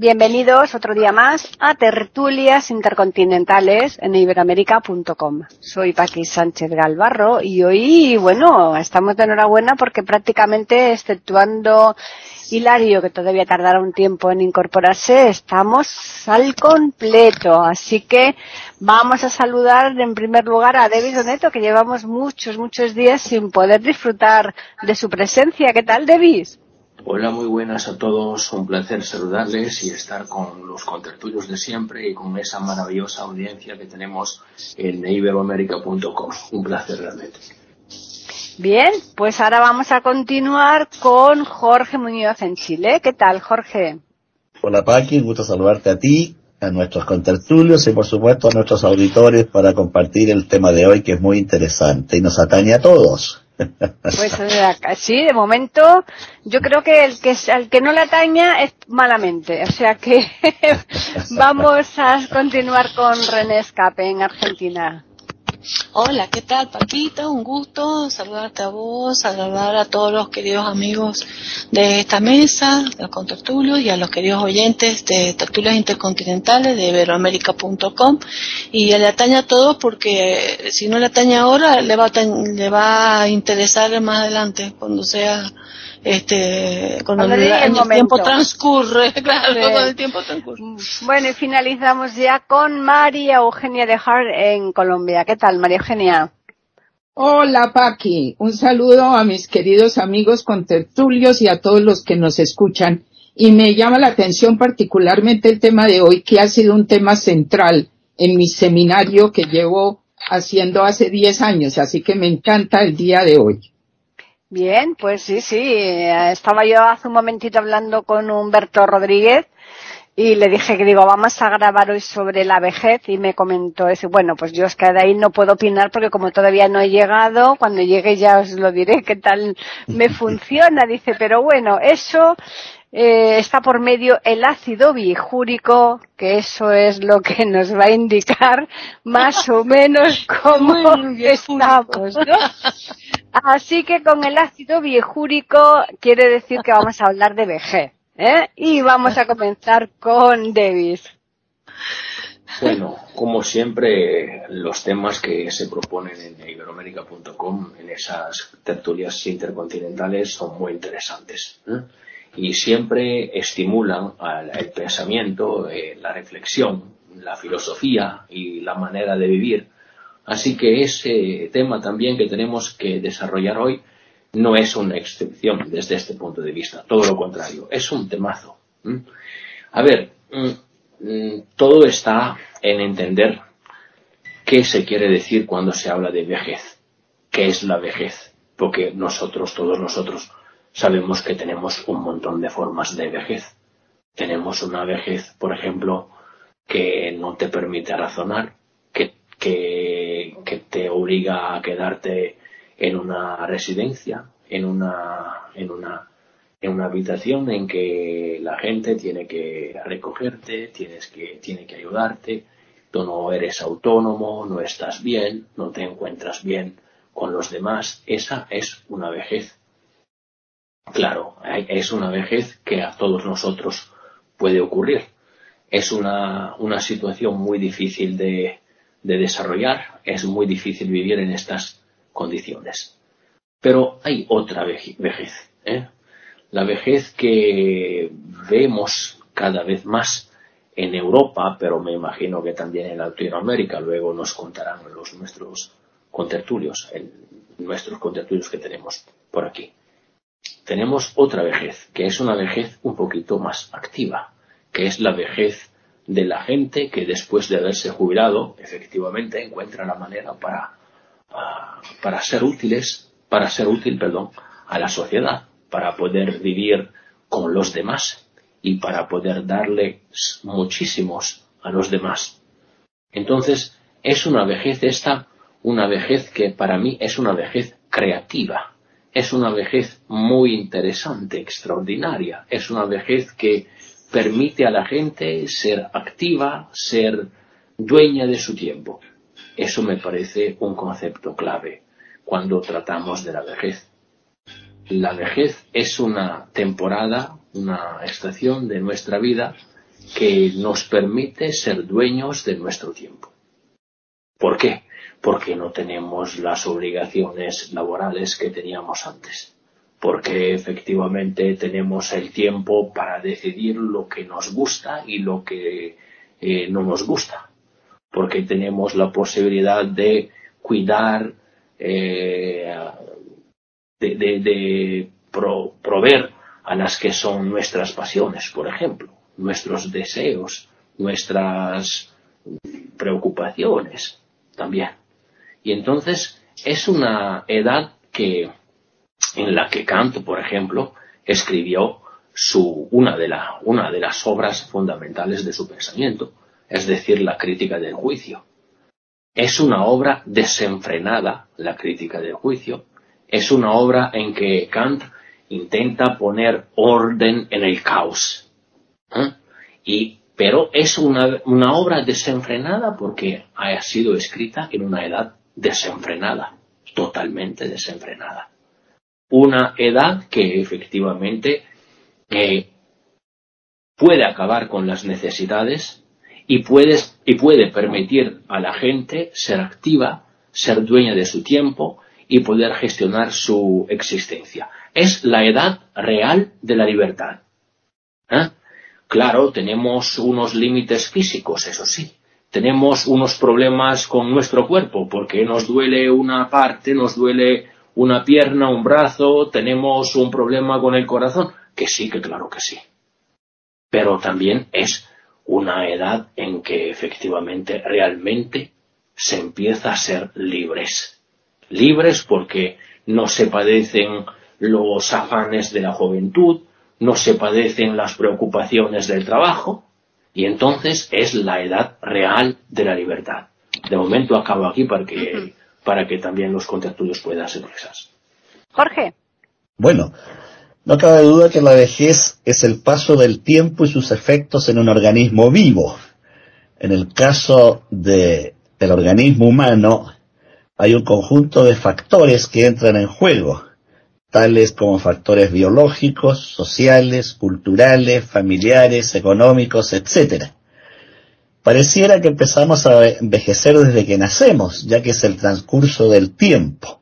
Bienvenidos otro día más a Tertulias Intercontinentales en iberoamérica.com. Soy Paqui Sánchez Galvarro y hoy, bueno, estamos de enhorabuena porque prácticamente, exceptuando Hilario, que todavía tardará un tiempo en incorporarse, estamos al completo. Así que vamos a saludar en primer lugar a David Doneto, que llevamos muchos, muchos días sin poder disfrutar de su presencia. ¿Qué tal, David? Hola, muy buenas a todos. Un placer saludarles y estar con los contertulios de siempre y con esa maravillosa audiencia que tenemos en iberoamerica.com. Un placer realmente. Bien, pues ahora vamos a continuar con Jorge Muñoz en Chile. ¿Qué tal, Jorge? Hola, Paqui. Un gusto saludarte a ti, a nuestros contertulios y, por supuesto, a nuestros auditores para compartir el tema de hoy que es muy interesante y nos atañe a todos. Pues eh, sí, de momento yo creo que el que al que no le ataña es malamente. O sea que vamos a continuar con René Escape en Argentina. Hola, ¿qué tal Paquita? Un gusto saludarte a vos, saludar a todos los queridos amigos de esta mesa, los contertulios y a los queridos oyentes de Tertulias Intercontinentales de Iberoamérica.com y le ataña a todos porque si no le ataña ahora le va a, le va a interesar más adelante cuando sea este cuando el, tiempo transcurre claro cuando el tiempo transcurre. Bueno y finalizamos ya con María Eugenia de Hart en Colombia. ¿qué tal María Eugenia? Hola Paqui, un saludo a mis queridos amigos contertulios y a todos los que nos escuchan. Y me llama la atención particularmente el tema de hoy que ha sido un tema central en mi seminario que llevo haciendo hace 10 años, así que me encanta el día de hoy. Bien, pues sí, sí. Estaba yo hace un momentito hablando con Humberto Rodríguez y le dije que digo, vamos a grabar hoy sobre la vejez y me comentó eso. Bueno, pues yo es que de ahí no puedo opinar porque como todavía no he llegado, cuando llegue ya os lo diré qué tal me funciona. Dice, pero bueno, eso eh, está por medio el ácido bijúrico, que eso es lo que nos va a indicar más o menos cómo estamos, ¿no? Así que con el ácido biejúrico quiere decir que vamos a hablar de vejez. ¿eh? Y vamos a comenzar con Davis. Bueno, como siempre, los temas que se proponen en iberoamérica.com, en esas tertulias intercontinentales, son muy interesantes. ¿eh? Y siempre estimulan el pensamiento, eh, la reflexión, la filosofía y la manera de vivir Así que ese tema también que tenemos que desarrollar hoy no es una excepción desde este punto de vista, todo lo contrario, es un temazo. A ver, mm, mm, todo está en entender qué se quiere decir cuando se habla de vejez, qué es la vejez, porque nosotros, todos nosotros, sabemos que tenemos un montón de formas de vejez. Tenemos una vejez, por ejemplo, que no te permite razonar, que, que te obliga a quedarte en una residencia, en una, en una, en una habitación en que la gente tiene que recogerte, tienes que, tiene que ayudarte, tú no eres autónomo, no estás bien, no te encuentras bien con los demás, esa es una vejez. Claro, es una vejez que a todos nosotros puede ocurrir. Es una, una situación muy difícil de, de desarrollar, es muy difícil vivir en estas condiciones. Pero hay otra vejez, ¿eh? la vejez que vemos cada vez más en Europa, pero me imagino que también en Latinoamérica, luego nos contarán los nuestros contertulios, nuestros contertulios que tenemos por aquí. Tenemos otra vejez, que es una vejez un poquito más activa, que es la vejez de la gente que después de haberse jubilado efectivamente encuentra la manera para, ah, para ser útiles, para ser útil, perdón, a la sociedad, para poder vivir con los demás y para poder darle muchísimos a los demás. Entonces, es una vejez esta, una vejez que para mí es una vejez creativa, es una vejez muy interesante, extraordinaria, es una vejez que permite a la gente ser activa, ser dueña de su tiempo. Eso me parece un concepto clave cuando tratamos de la vejez. La vejez es una temporada, una estación de nuestra vida que nos permite ser dueños de nuestro tiempo. ¿Por qué? Porque no tenemos las obligaciones laborales que teníamos antes. Porque efectivamente tenemos el tiempo para decidir lo que nos gusta y lo que eh, no nos gusta. Porque tenemos la posibilidad de cuidar, eh, de, proveer a las que son nuestras pasiones, por ejemplo nuestros deseos, nuestras preocupaciones también. Y entonces es una edad que, en la que Kant, por ejemplo, escribió su, una, de una de las obras fundamentales de su pensamiento, es decir, la crítica del juicio. Es una obra desenfrenada, la crítica del juicio, es una obra en que Kant intenta poner orden en el caos, ¿eh? Y, pero es una, una obra desenfrenada porque ha sido escrita en una edad desenfrenada, totalmente desenfrenada. Una edad que efectivamente puede acabar con las necesidades y, puede permitir a la gente ser activa, ser dueña de su tiempo y poder gestionar su existencia. Es la edad real de la libertad. ¿Eh? Claro, tenemos unos límites físicos, eso sí. Tenemos unos problemas con nuestro cuerpo, porque nos duele una parte, nos duele una pierna, un brazo, tenemos un problema con el corazón, que sí, que claro que sí. Pero también es una edad en que efectivamente, realmente, se empieza a ser libres. Libres porque no se padecen los afanes de la juventud, no se padecen las preocupaciones del trabajo y entonces es la edad real de la libertad. De momento acabo aquí para que, para que también los contertulios puedan ser expresados. Jorge. Bueno, no cabe duda que la vejez es el paso del tiempo y sus efectos en un organismo vivo. En el caso de, del organismo humano, hay un conjunto de factores que entran en juego tales como factores biológicos, sociales, culturales, familiares, económicos, etc. Pareciera que empezamos a envejecer desde que nacemos, ya que es el transcurso del tiempo.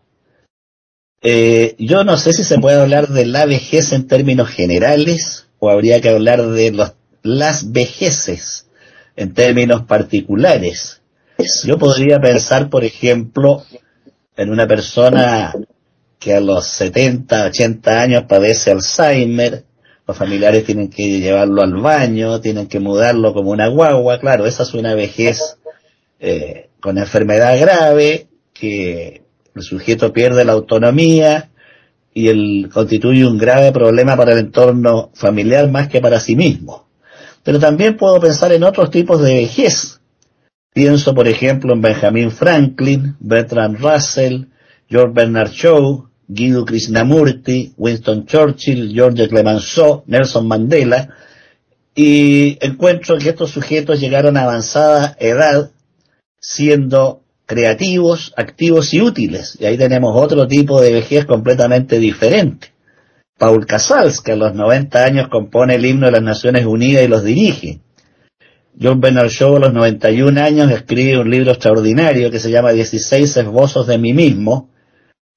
Eh, yo no sé si se puede hablar de la vejez en términos generales o habría que hablar de las vejeces en términos particulares. Yo podría pensar, por ejemplo, en una persona que a los 70, 80 años padece Alzheimer, los familiares tienen que llevarlo al baño, tienen que mudarlo como una guagua, claro, esa es una vejez eh, con enfermedad grave, que el sujeto pierde la autonomía y el, constituye un grave problema para el entorno familiar más que para sí mismo. Pero también puedo pensar en otros tipos de vejez. Pienso, por ejemplo, en Benjamin Franklin, Bertrand Russell, George Bernard Shaw, Guido Krishnamurti, Winston Churchill, George Clemenceau, Nelson Mandela, y encuentro que estos sujetos llegaron a avanzada edad siendo creativos, activos y útiles. Y ahí tenemos otro tipo de vejez completamente diferente. Paul Casals, que a los 90 años compone el himno de las Naciones Unidas y los dirige. John Bernard Shaw a los 91 años escribe un libro extraordinario que se llama 16 esbozos de mí mismo,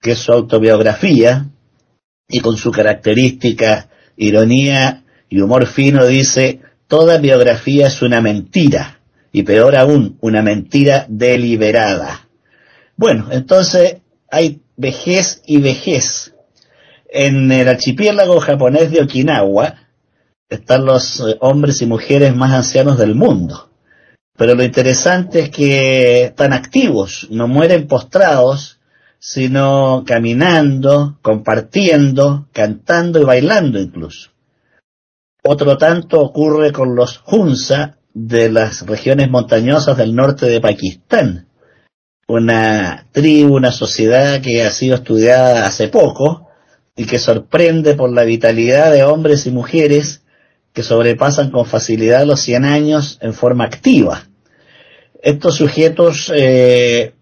que es su autobiografía, y con su característica ironía y humor fino dice, toda biografía es una mentira, y peor aún, una mentira deliberada. Bueno, entonces hay vejez y vejez. En el archipiélago japonés de Okinawa están los eh, hombres y mujeres más ancianos del mundo. Pero lo interesante es que están activos, no mueren postrados, sino caminando, compartiendo, cantando y bailando incluso. Otro tanto ocurre con los Hunza de las regiones montañosas del norte de Pakistán, una tribu, una sociedad que ha sido estudiada hace poco y que sorprende por la vitalidad de hombres y mujeres que sobrepasan con facilidad los 100 años en forma activa. Estos sujetos eh,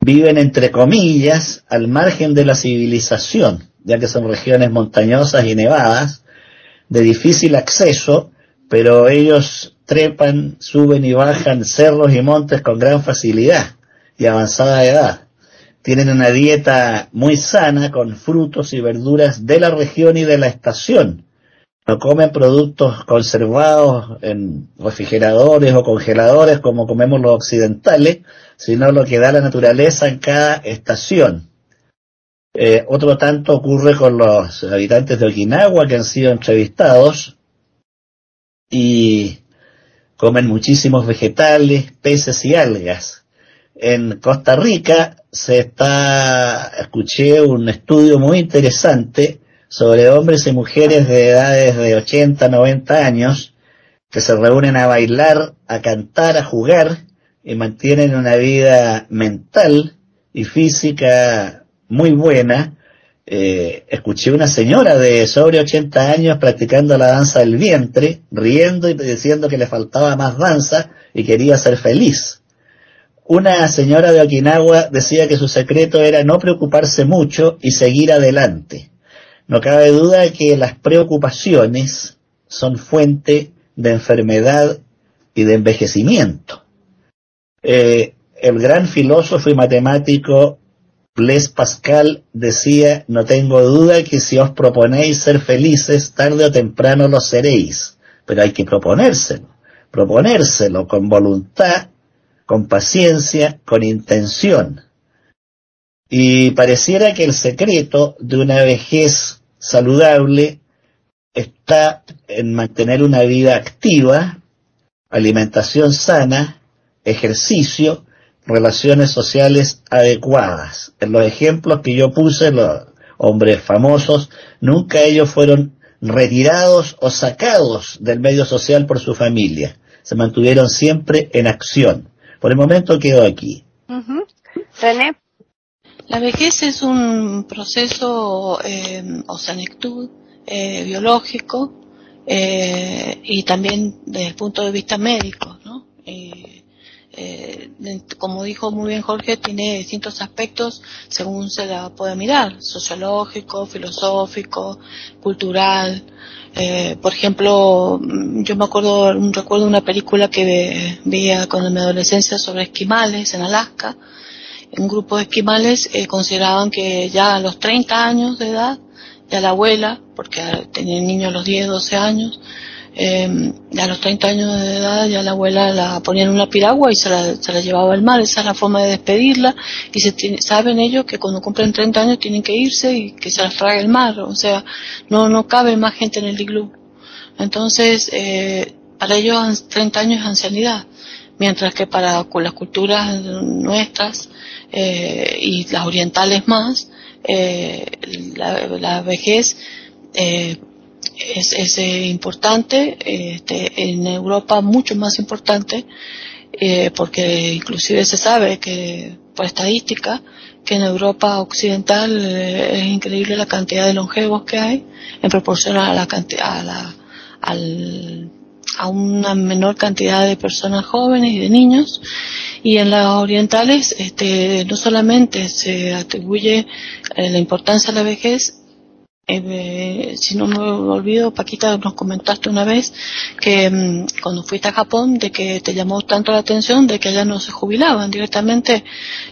viven entre comillas al margen de la civilización, ya que son regiones montañosas y nevadas, de difícil acceso, pero ellos trepan, suben y bajan cerros y montes con gran facilidad y avanzada edad. Tienen una dieta muy sana con frutos y verduras de la región y de la estación. No comen productos conservados en refrigeradores o congeladores como comemos los occidentales, sino lo que da la naturaleza en cada estación. Eh, otro tanto ocurre con los habitantes de Okinawa que han sido entrevistados y comen muchísimos vegetales, peces y algas. En Costa Rica se está, escuché un estudio muy interesante sobre hombres y mujeres de edades de 80, 90 años que se reúnen a bailar, a cantar, a jugar y mantienen una vida mental y física muy buena. Eh, escuché una señora de sobre 80 años practicando la danza del vientre, riendo y diciendo que le faltaba más danza y quería ser feliz. Una señora de Okinawa decía que su secreto era no preocuparse mucho y seguir adelante. No cabe duda que las preocupaciones son fuente de enfermedad y de envejecimiento. Eh, el gran filósofo y matemático Blaise Pascal decía, no tengo duda que si os proponéis ser felices, tarde o temprano lo seréis, pero hay que proponérselo, proponérselo con voluntad con paciencia, con intención. Y pareciera que el secreto de una vejez saludable está en mantener una vida activa, alimentación sana, ejercicio, relaciones sociales adecuadas. En los ejemplos que yo puse, los hombres famosos, nunca ellos fueron retirados o sacados del medio social por su familia. Se mantuvieron siempre en acción. Por el momento quedo aquí. La vejez es un proceso eh, o senectud eh, biológico eh, y también desde el punto de vista médico, ¿no? Eh, eh, como dijo muy bien Jorge, tiene distintos aspectos según se la puede mirar, sociológico, filosófico, cultural, eh, por ejemplo, yo me acuerdo, recuerdo una película que veía cuando mi adolescencia sobre esquimales en Alaska. Un grupo de esquimales eh, consideraban que ya a los 30 años de edad, ya la abuela, porque tenía niños a los 10, 12 años, eh, a los 30 años de edad ya la abuela la ponía en una piragua y se la, se la llevaba al mar, esa es la forma de despedirla. Y se saben ellos que cuando cumplen 30 años tienen que irse y que se las trague el mar, o sea, no, no cabe más gente en el iglú. Entonces, eh, para ellos 30 años es ancianidad, mientras que para las culturas nuestras eh, y las orientales más, eh, la, vejez eh, es, es eh, importante, este, en Europa mucho más importante, eh, porque inclusive se sabe que por estadística que en Europa occidental eh, es increíble la cantidad de longevos que hay en proporción a la a la al, a una menor cantidad de personas jóvenes y de niños. Y en las orientales este, no solamente se atribuye eh, la importancia a la vejez eh, si no me olvido, Paquita, nos comentaste una vez que mmm, cuando fuiste a Japón, de que te llamó tanto la atención de que allá no se jubilaban directamente.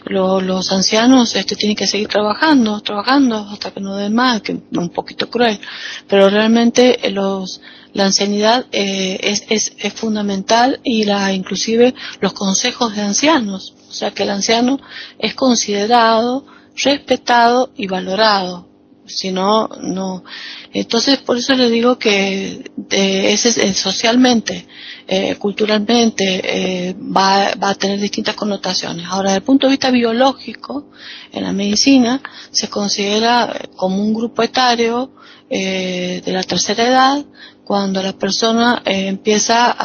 Lo, los ancianos este, tienen que seguir trabajando, trabajando hasta que no den más, que un poquito cruel, pero realmente los la ancianidad eh, es, es, es fundamental y la inclusive los consejos de ancianos, o sea que el anciano es considerado, respetado y valorado si no, no. Entonces, por eso le digo que socialmente, culturalmente, va, va a tener distintas connotaciones. Ahora, desde el punto de vista biológico, en la medicina se considera como un grupo etario de la tercera edad cuando la persona empieza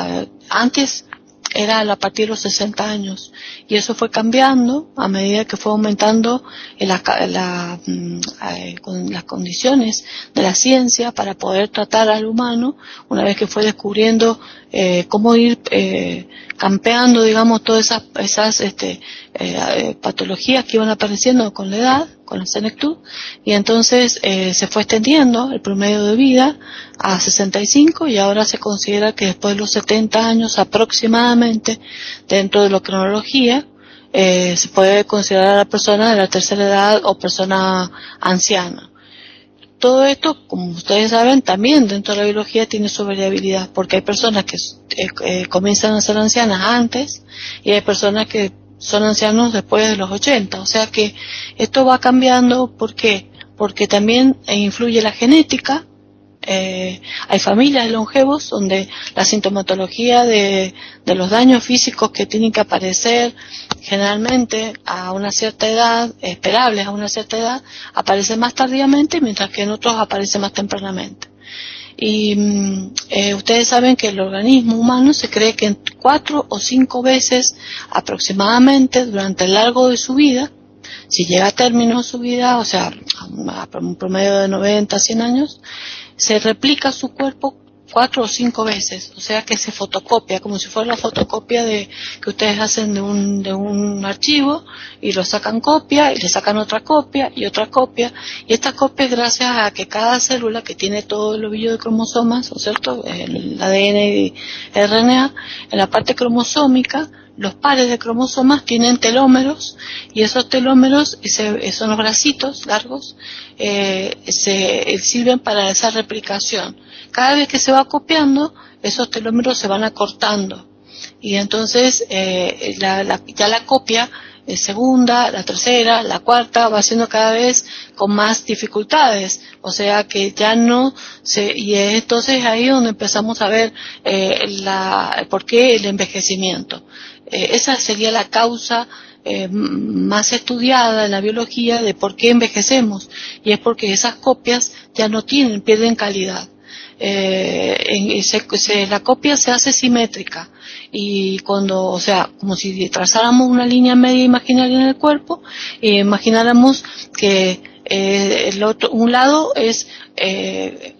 antes era a partir de los 60 años y eso fue cambiando a medida que fue aumentando la, mm, eh, las condiciones de la ciencia para poder tratar al humano una vez que fue descubriendo eh, cómo ir eh, campeando digamos todas esas, esas este, patologías que iban apareciendo con la edad con la senectud y entonces se fue extendiendo el promedio de vida a 65 y ahora se considera que después de los 70 años aproximadamente dentro de la cronología eh, se puede considerar a la persona de la tercera edad o persona anciana. Todo esto, como ustedes saben, también dentro de la biología tiene su variabilidad, porque hay personas que eh, eh, comienzan a ser ancianas antes y hay personas que son ancianos después de los 80. O sea que esto va cambiando, ¿por qué? Porque también influye la genética, eh, hay familias de longevos donde la sintomatología de, los daños físicos que tienen que aparecer generalmente a una cierta edad, esperables a una cierta edad, aparece más tardíamente, mientras que en otros aparece más tempranamente. Y mm, eh, ustedes saben que el organismo humano se cree que en cuatro o cinco veces aproximadamente durante el largo de su vida, si llega a término su vida, o sea, a un promedio de 90 a 100 años, se replica su cuerpo cuatro o cinco veces, o sea que se fotocopia, como si fuera la fotocopia de que ustedes hacen de un, de un archivo y lo sacan copia y le sacan otra copia y otra copia y esta copia gracias a que cada célula que tiene todo el ovillo de cromosomas, ¿no es cierto? El ADN y RNA, en la parte cromosómica los pares de cromosomas tienen telómeros y esos telómeros son los bracitos largos eh, se sirven para esa replicación. Cada vez que se va copiando esos telómeros se van acortando. Y entonces eh, ya la copia eh, segunda, la tercera, la cuarta va siendo cada vez con más dificultades, o sea que ya no se, y es entonces ahí donde empezamos a ver la, por qué el envejecimiento. Eh, esa sería la causa eh, más estudiada en la biología de por qué envejecemos y es porque esas copias ya no tienen, pierden calidad. Eh, la copia se hace simétrica y cuando, o sea, como si trazáramos una línea media imaginaria en el cuerpo e imagináramos que el otro, un lado es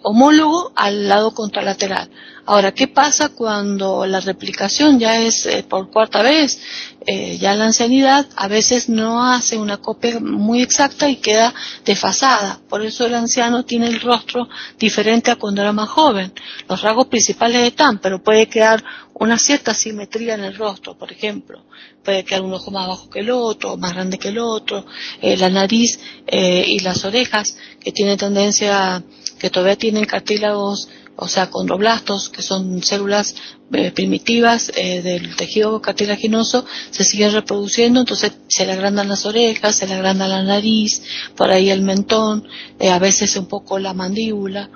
homólogo al lado contralateral. Ahora, ¿qué pasa cuando la replicación ya es eh, por cuarta vez? Eh, ya la ancianidad a veces no hace una copia muy exacta y queda desfasada. Por eso el anciano tiene el rostro diferente a cuando era más joven. Los rasgos principales están, pero puede quedar una cierta simetría en el rostro, por ejemplo. Puede quedar un ojo más bajo que el otro, más grande que el otro, eh, la nariz y las orejas que tienen tendencia, que todavía tienen cartílagos o sea, condroblastos, que son células eh, primitivas eh, del tejido cartilaginoso, se siguen reproduciendo, entonces se le agrandan las orejas, se le agranda la nariz, por ahí el mentón, eh, a veces un poco la mandíbula,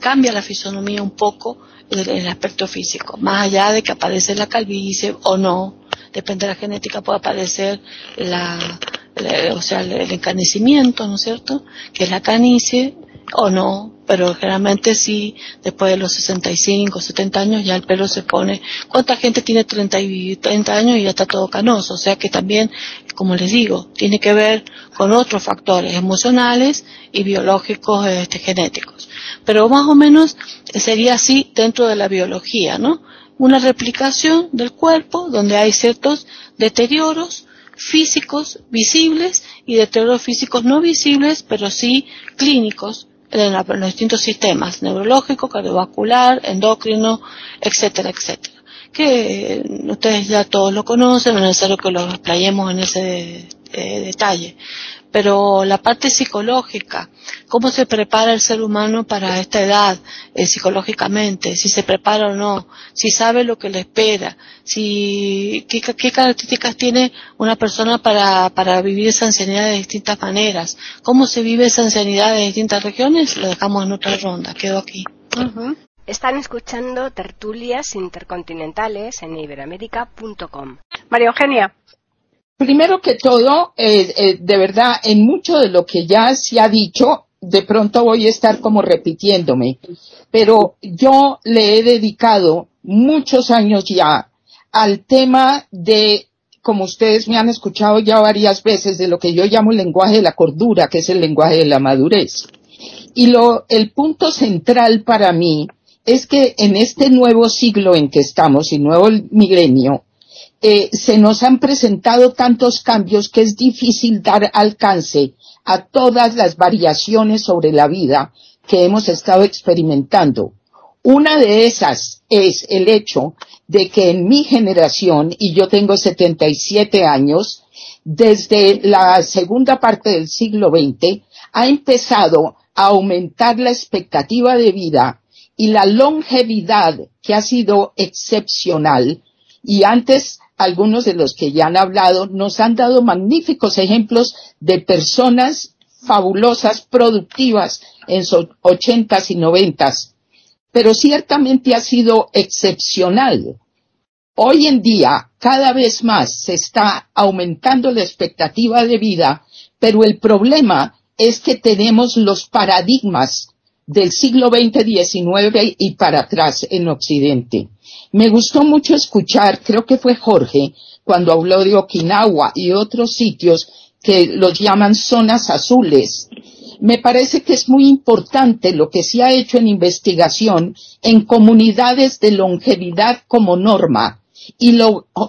cambia la fisonomía un poco el, el aspecto físico, más allá de que aparece la calvicie o no, depende de la genética, puede aparecer la, o sea, el, el, encanecimiento, ¿no es cierto? Que es la canicie, o no, pero generalmente sí, después de los 65, 70 años ya el pelo se pone. ¿Cuánta gente tiene 30, y 30 años y ya está todo canoso? O sea que también, como les digo, tiene que ver con otros factores emocionales y biológicos este, genéticos. Pero más o menos sería así dentro de la biología, ¿no? Una replicación del cuerpo donde hay ciertos deterioros físicos visibles y deterioros físicos no visibles, pero sí clínicos en, los distintos sistemas, neurológico, cardiovascular, endocrino, etcétera, etcétera. Que ustedes ya todos lo conocen, no es necesario que lo explayemos en ese eh, detalle pero la parte psicológica, cómo se prepara el ser humano para esta edad eh, psicológicamente, si se prepara o no, si sabe lo que le espera, si qué, características tiene una persona para, para vivir esa ancianidad de distintas maneras, cómo se vive esa ancianidad en distintas regiones, lo dejamos en otra ronda, quedo aquí. Están escuchando tertulias intercontinentales en iberoamérica.com. María Eugenia. Primero que todo, eh, eh, de verdad, en mucho de lo que ya se ha dicho, de pronto voy a estar como repitiéndome, pero yo le he dedicado muchos años ya al tema de, como ustedes me han escuchado ya varias veces, de lo que yo llamo el lenguaje de la cordura, que es el lenguaje de la madurez. Y lo, el punto central para mí es que en este nuevo siglo en que estamos y nuevo milenio, eh, se nos han presentado tantos cambios que es difícil dar alcance a todas las variaciones sobre la vida que hemos estado experimentando. Una de esas es el hecho de que en mi generación, y yo tengo 77 años, desde la segunda parte del siglo XX, ha empezado a aumentar la expectativa de vida y la longevidad que ha sido excepcional. Y antes algunos de los que ya han hablado nos han dado magníficos ejemplos de personas fabulosas, productivas en sus ochentas y noventas, pero ciertamente ha sido excepcional. Hoy en día, cada vez más se está aumentando la expectativa de vida, pero el problema es que tenemos los paradigmas del siglo XX, y para atrás en Occidente. Me gustó mucho escuchar, creo que fue Jorge, cuando habló de Okinawa y otros sitios que los llaman zonas azules. Me parece que es muy importante lo que se ha hecho en investigación en comunidades de longevidad como norma y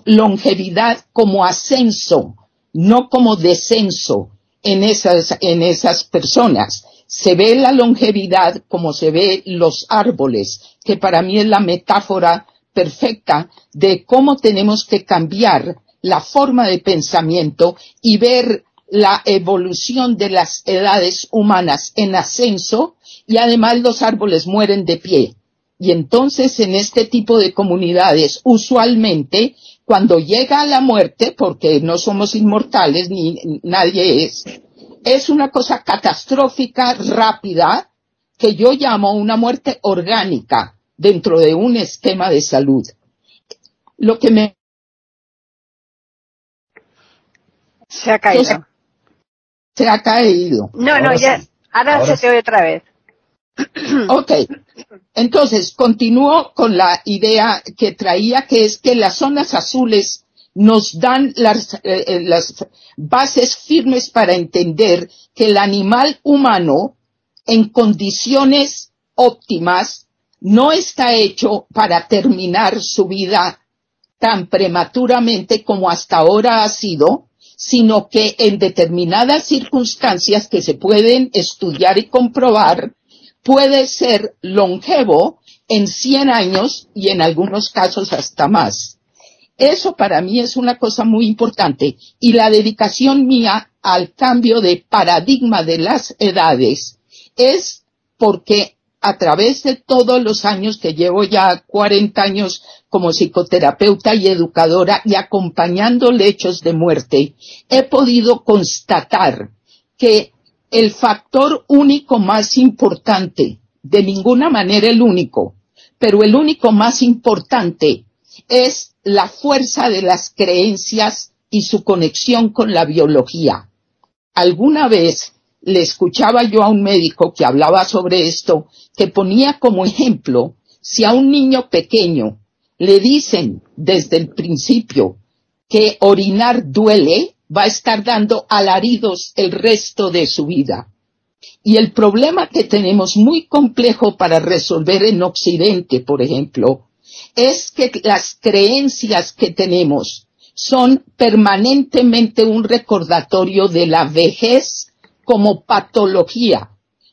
longevidad como ascenso, no como descenso en esas, en esas personas. Se ve la longevidad como se ve los árboles, que para mí es la metáfora perfecta de cómo tenemos que cambiar la forma de pensamiento y ver la evolución de las edades humanas en ascenso y además los árboles mueren de pie. Y entonces en este tipo de comunidades, usualmente, cuando llega la muerte, porque no somos inmortales ni nadie es, es una cosa catastrófica, rápida, que yo llamo una muerte orgánica, dentro de un esquema de salud. Lo que me... Se ha caído. Se ha caído. No, no, ya. Ahora, se te oye otra vez. Ok. Entonces, continúo con la idea que traía, que es que las zonas azules nos dan las, eh, eh, las bases firmes para entender que el animal humano, en condiciones óptimas, no está hecho para terminar su vida tan prematuramente como hasta ahora ha sido, sino que en determinadas circunstancias que se pueden estudiar y comprobar, puede ser longevo en 100 años y en algunos casos hasta más. Eso para mí es una cosa muy importante y la dedicación mía al cambio de paradigma de las edades es porque a través de todos los años que llevo ya 40 años como psicoterapeuta y educadora y acompañando lechos de muerte, he podido constatar que el factor único más importante, de ninguna manera el único, pero el único más importante es la fuerza de las creencias y su conexión con la biología. Alguna vez le escuchaba yo a un médico que hablaba sobre esto, que ponía como ejemplo, si a un niño pequeño le dicen desde el principio que orinar duele, va a estar dando alaridos el resto de su vida. Y el problema que tenemos muy complejo para resolver en Occidente, por ejemplo, es que las creencias que tenemos son permanentemente un recordatorio de la vejez como patología,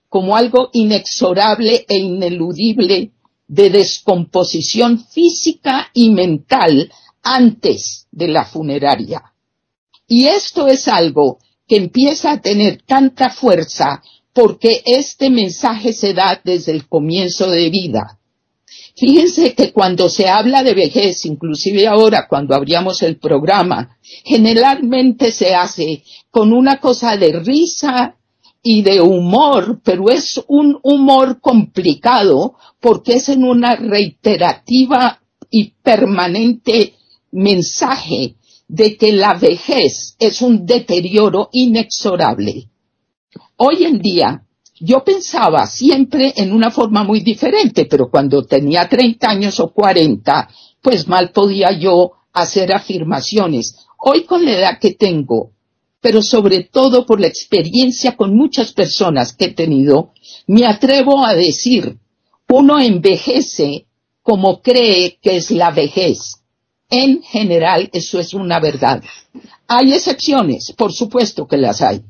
como algo inexorable e ineludible de descomposición física y mental antes de la funeraria. Y esto es algo que empieza a tener tanta fuerza porque este mensaje se da desde el comienzo de vida. Fíjense que cuando se habla de vejez, inclusive ahora cuando abríamos el programa, generalmente se hace con una cosa de risa y de humor, pero es un humor complicado porque es en una reiterativa y permanente mensaje de que la vejez es un deterioro inexorable. Hoy en día, yo pensaba siempre en una forma muy diferente, pero cuando tenía 30 años o 40, pues mal podía yo hacer afirmaciones. Hoy con la edad que tengo, pero sobre todo por la experiencia con muchas personas que he tenido, me atrevo a decir, uno envejece como cree que es la vejez. En general, eso es una verdad. Hay excepciones, por supuesto que las hay.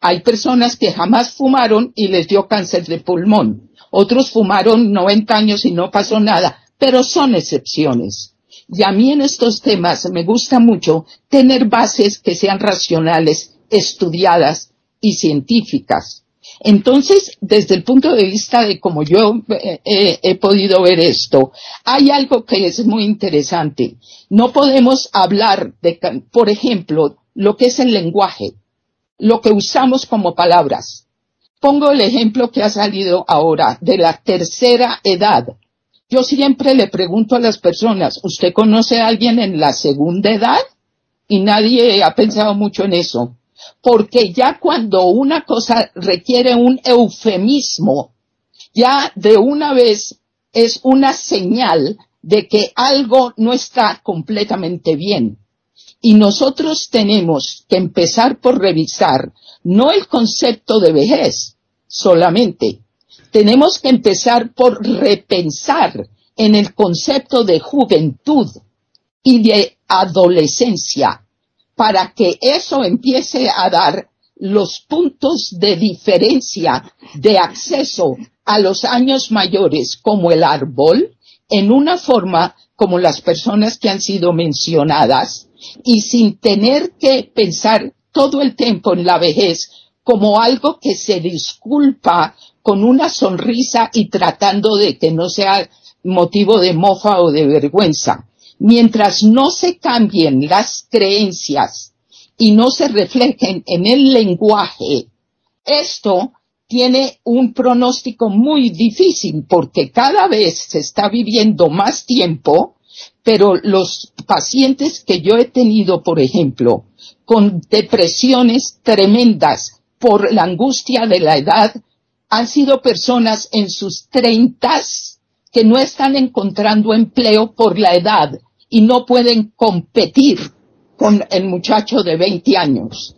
Hay personas que jamás fumaron y les dio cáncer de pulmón. Otros fumaron 90 años y no pasó nada, pero son excepciones. Y a mí en estos temas me gusta mucho tener bases que sean racionales, estudiadas y científicas. Entonces, desde el punto de vista de cómo yo eh, eh, he podido ver esto, hay algo que es muy interesante. No podemos hablar de, por ejemplo, lo que es el lenguaje, lo que usamos como palabras. Pongo el ejemplo que ha salido ahora de la tercera edad. Yo siempre le pregunto a las personas, ¿usted conoce a alguien en la segunda edad? Y nadie ha pensado mucho en eso porque ya cuando una cosa requiere un eufemismo, ya de una vez es una señal de que algo no está completamente bien. Y nosotros tenemos que empezar por revisar no el concepto de vejez solamente, tenemos que empezar por repensar en el concepto de juventud y de adolescencia para que eso empiece a dar los puntos de diferencia de acceso a los años mayores como el árbol en una forma como las personas que han sido mencionadas y sin tener que pensar todo el tiempo en la vejez como algo que se disculpa con una sonrisa y tratando de que no sea motivo de mofa o de vergüenza. Mientras no se cambien las creencias y no se reflejen en el lenguaje, esto tiene un pronóstico muy difícil porque cada vez se está viviendo más tiempo, pero los pacientes que yo he tenido, por ejemplo, con depresiones tremendas por la angustia de la edad, han sido personas en sus treintas que no están encontrando empleo por la edad y no pueden competir con el muchacho de 20 años.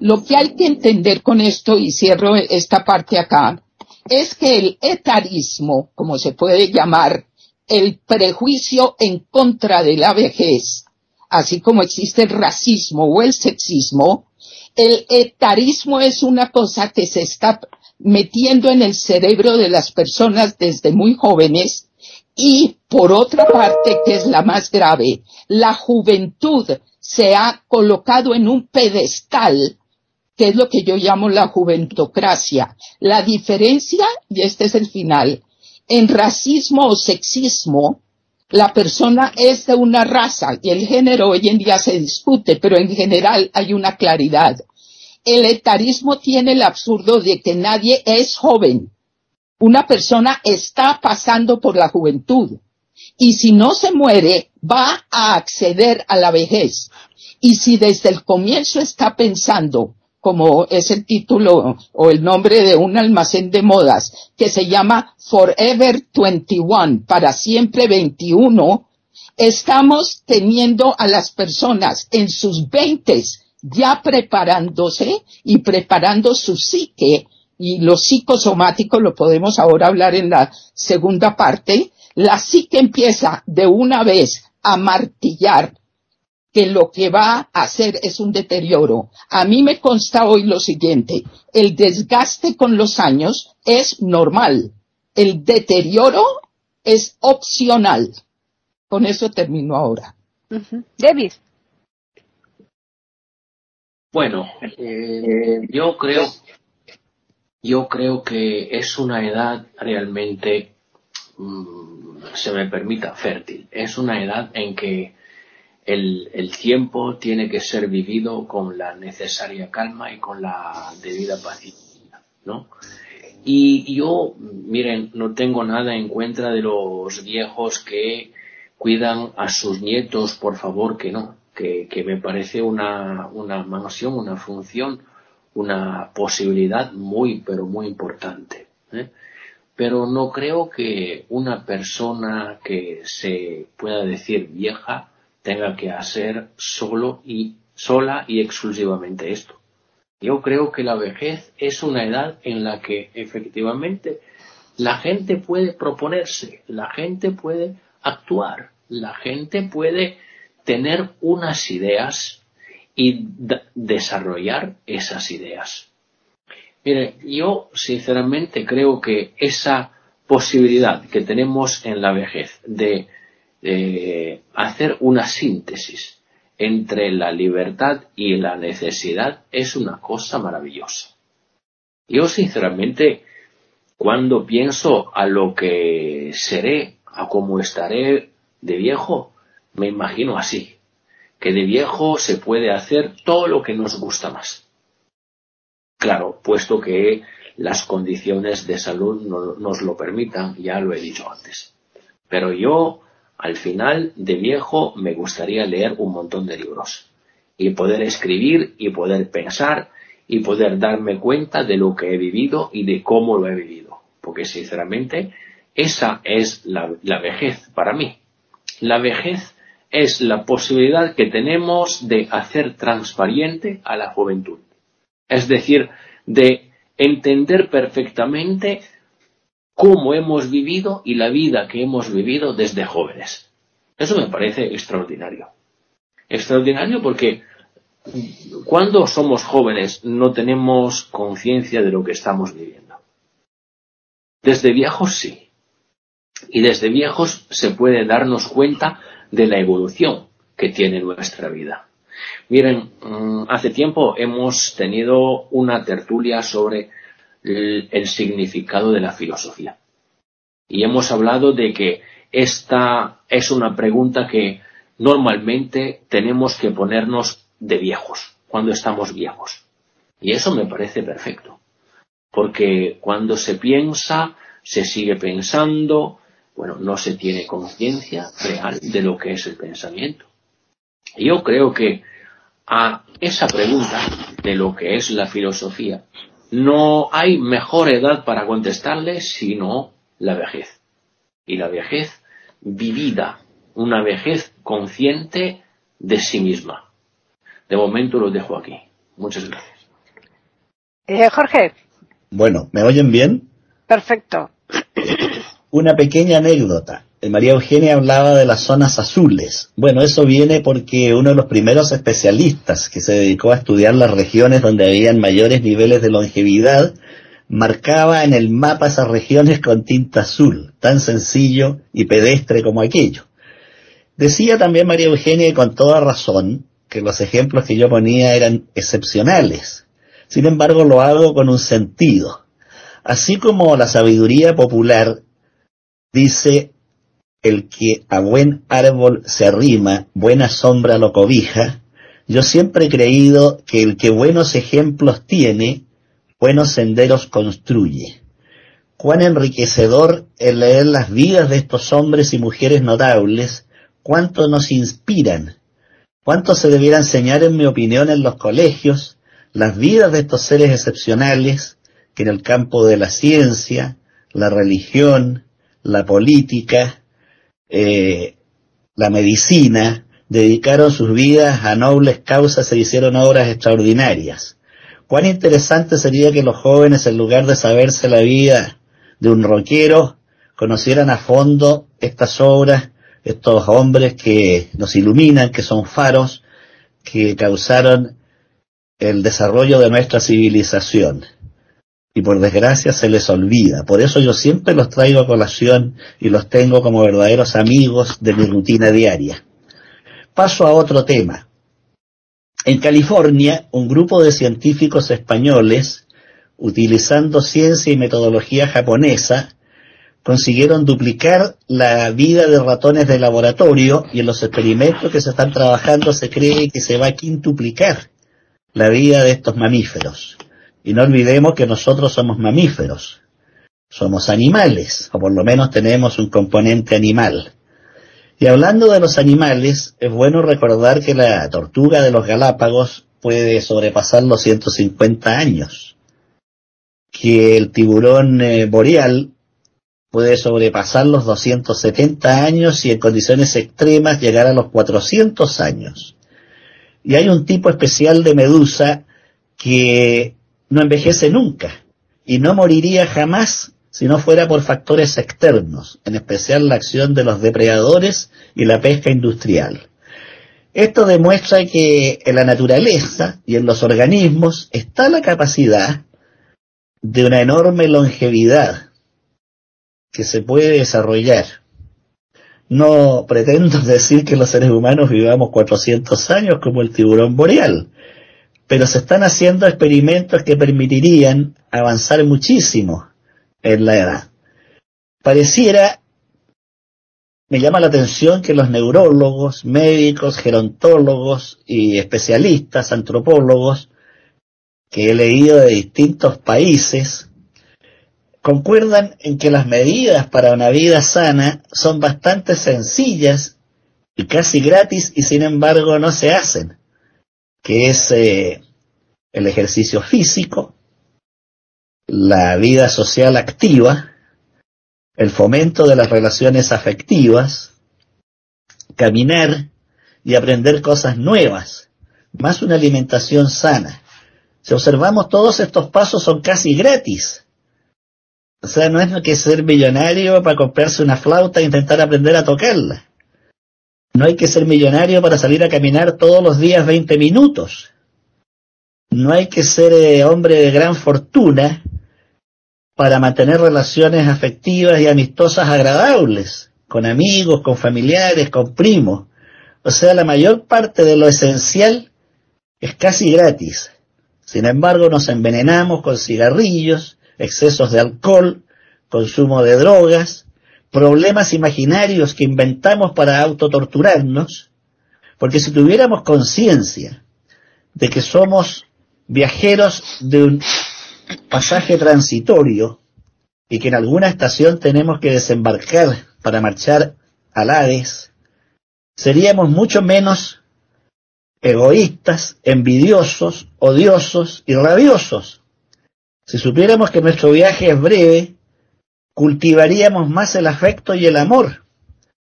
Lo que hay que entender con esto, y cierro esta parte acá, es que el etarismo, como se puede llamar, el prejuicio en contra de la vejez, así como existe el racismo o el sexismo, el etarismo es una cosa que se está metiendo en el cerebro de las personas desde muy jóvenes y por otra parte, que es la más grave, la juventud se ha colocado en un pedestal, que es lo que yo llamo la juventocracia. La diferencia, y este es el final, en racismo o sexismo, la persona es de una raza y el género hoy en día se discute, pero en general hay una claridad. El etarismo tiene el absurdo de que nadie es joven una persona está pasando por la juventud y si no se muere va a acceder a la vejez. Y si desde el comienzo está pensando, como es el título o el nombre de un almacén de modas que se llama Forever 21, para siempre 21, estamos teniendo a las personas en sus veintes ya preparándose y preparando su psique y lo psicosomático lo podemos ahora hablar en la segunda parte, la psique empieza de una vez a martillar que lo que va a hacer es un deterioro. A mí me consta hoy lo siguiente, el desgaste con los años es normal, el deterioro es opcional. Con eso termino ahora. David. Bueno, eh, yo creo yo creo que es una edad realmente, mm, se me permita, fértil. Es una edad en que el, el, tiempo tiene que ser vivido con la necesaria calma y con la debida paciencia. ¿no? Y yo, miren, no tengo nada en contra de los viejos que cuidan a sus nietos, por favor, que no, que, que me parece una, una mansión, una función, una posibilidad muy, pero muy importante. ¿eh? Pero no creo que una persona que se pueda decir vieja tenga que hacer solo y sola y exclusivamente esto. Yo creo que la vejez es una edad en la que efectivamente la gente puede proponerse, la gente puede actuar, la gente puede tener unas ideas y desarrollar esas ideas. Mire, yo sinceramente creo que esa posibilidad que tenemos en la vejez de hacer una síntesis entre la libertad y la necesidad es una cosa maravillosa. Yo sinceramente, cuando pienso a lo que seré, a cómo estaré de viejo, me imagino así, que de viejo se puede hacer todo lo que nos gusta más. Claro, puesto que las condiciones de salud no, nos lo permitan, ya lo he dicho antes. Pero yo al final, de viejo, me gustaría leer un montón de libros y poder escribir y poder pensar y poder darme cuenta de lo que he vivido y de cómo lo he vivido. Porque sinceramente, esa es la, la vejez para mí. La vejez es la posibilidad que tenemos de hacer transparente a la juventud. Es decir, de entender perfectamente cómo hemos vivido y la vida que hemos vivido desde jóvenes. Eso me parece extraordinario. Extraordinario porque cuando somos jóvenes no tenemos conciencia de lo que estamos viviendo. Desde viejos sí. Y desde viejos se puede darnos cuenta de la evolución que tiene nuestra vida. Miren, mm, hace tiempo hemos tenido una tertulia sobre el, significado de la filosofía. Y hemos hablado de que esta es una pregunta que normalmente tenemos que ponernos de viejos, cuando estamos viejos. Y eso me parece perfecto. Porque cuando se piensa, se sigue pensando, bueno, no se tiene conciencia real de lo que es el pensamiento. Yo creo que a esa pregunta de lo que es la filosofía no hay mejor edad para contestarle sino la vejez. Y la vejez vivida, una vejez consciente de sí misma. De momento lo dejo aquí. Muchas gracias. Eh, Jorge. Bueno, ¿me oyen bien? Perfecto. Una pequeña anécdota. María Eugenia hablaba de las zonas azules. Bueno, eso viene porque uno de los primeros especialistas que se dedicó a estudiar las regiones donde habían mayores niveles de longevidad, marcaba en el mapa esas regiones con tinta azul, tan sencillo y pedestre como aquello. Decía también María Eugenia, y con toda razón, que los ejemplos que yo ponía eran excepcionales. Sin embargo, lo hago con un sentido. Así como la sabiduría popular dice el que a buen árbol se arrima, buena sombra lo cobija, yo siempre he creído que el que buenos ejemplos tiene, buenos senderos construye. Cuán enriquecedor el leer las vidas de estos hombres y mujeres notables, cuánto nos inspiran, cuánto se debiera enseñar, en mi opinión, en los colegios, las vidas de estos seres excepcionales que en el campo de la ciencia, la religión, la política, eh, la medicina, dedicaron sus vidas a nobles causas e hicieron obras extraordinarias. Cuán interesante sería que los jóvenes, en lugar de saberse la vida de un roquero, conocieran a fondo estas obras, estos hombres que nos iluminan, que son faros, que causaron el desarrollo de nuestra civilización y por desgracia se les olvida. Por eso yo siempre los traigo a colación y los tengo como verdaderos amigos de mi rutina diaria. Paso a otro tema. En California, un grupo de científicos españoles, utilizando ciencia y metodología japonesa, consiguieron duplicar la vida de ratones de laboratorio y en los experimentos que se están trabajando se cree que se va a quintuplicar la vida de estos mamíferos. Y no olvidemos que nosotros somos mamíferos, somos animales, o por lo menos tenemos un componente animal. Y hablando de los animales, es bueno recordar que la tortuga de los Galápagos puede sobrepasar los 150 años, que el tiburón eh, boreal puede sobrepasar los 270 años y en condiciones extremas llegar a los 400 años. Y hay un tipo especial de medusa que no envejece nunca y no moriría jamás si no fuera por factores externos, en especial la acción de los depredadores y la pesca industrial. Esto demuestra que en la naturaleza y en los organismos está la capacidad de una enorme longevidad que se puede desarrollar. No pretendo decir que los seres humanos vivamos 400 años como el tiburón boreal, pero se están haciendo experimentos que permitirían avanzar muchísimo en la edad. Pareciera, me llama la atención que los neurólogos, médicos, gerontólogos y especialistas, antropólogos, que he leído de distintos países, concuerdan en que las medidas para una vida sana son bastante sencillas y casi gratis y sin embargo no se hacen, que es eh, el ejercicio físico, la vida social activa, el fomento de las relaciones afectivas, caminar y aprender cosas nuevas, más una alimentación sana. Si observamos todos estos pasos son casi gratis. O sea, no es que ser millonario para comprarse una flauta e intentar aprender a tocarla. No hay que ser millonario para salir a caminar todos los días 20 minutos. No hay que ser eh, hombre de gran fortuna para mantener relaciones afectivas y amistosas agradables, con amigos, con familiares, con primos. O sea, la mayor parte de lo esencial es casi gratis. Sin embargo, nos envenenamos con cigarrillos, excesos de alcohol, consumo de drogas, problemas imaginarios que inventamos para autotorturarnos, porque si tuviéramos conciencia de que somos viajeros de un pasaje transitorio y que en alguna estación tenemos que desembarcar para marchar al Hades, seríamos mucho menos egoístas, envidiosos, odiosos y rabiosos. Si supiéramos que nuestro viaje es breve, cultivaríamos más el afecto y el amor.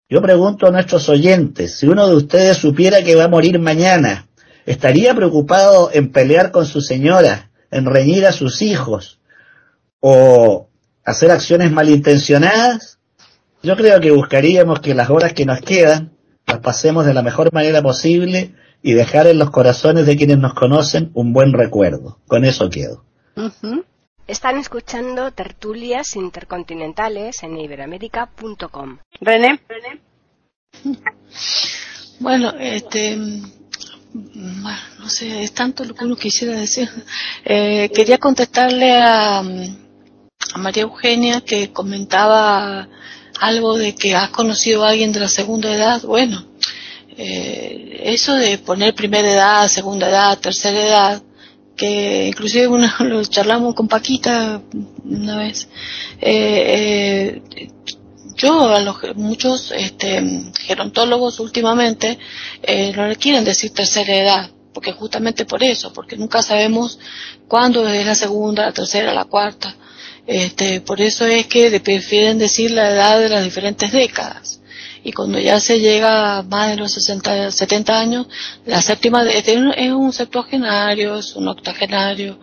Yo pregunto a nuestros oyentes, si uno de ustedes supiera que va a morir mañana, ¿estaría preocupado en pelear con su señora, en reñir a sus hijos o hacer acciones malintencionadas, yo creo que buscaríamos que las horas que nos quedan las pasemos de la mejor manera posible y dejar en los corazones de quienes nos conocen un buen recuerdo. Con eso quedo. Están escuchando tertulias intercontinentales en iberamérica.com. René. Bueno, este, bueno, no sé, es tanto lo que uno quisiera decir. Eh, quería contestarle a, a, María Eugenia que comentaba algo de que has conocido a alguien de la segunda edad. Bueno, eh, eso de poner primera edad, segunda edad, tercera edad, que inclusive una, lo charlamos con Paquita una vez, eh, eh yo a los muchos este, gerontólogos últimamente eh, no le quieren decir tercera edad porque justamente por eso porque nunca sabemos cuándo es la segunda la tercera la cuarta. Este, por eso es que prefieren decir la edad de las diferentes décadas y cuando ya se llega a más de los 60, 70 años, la séptima es un septuagenario, es un octogenario,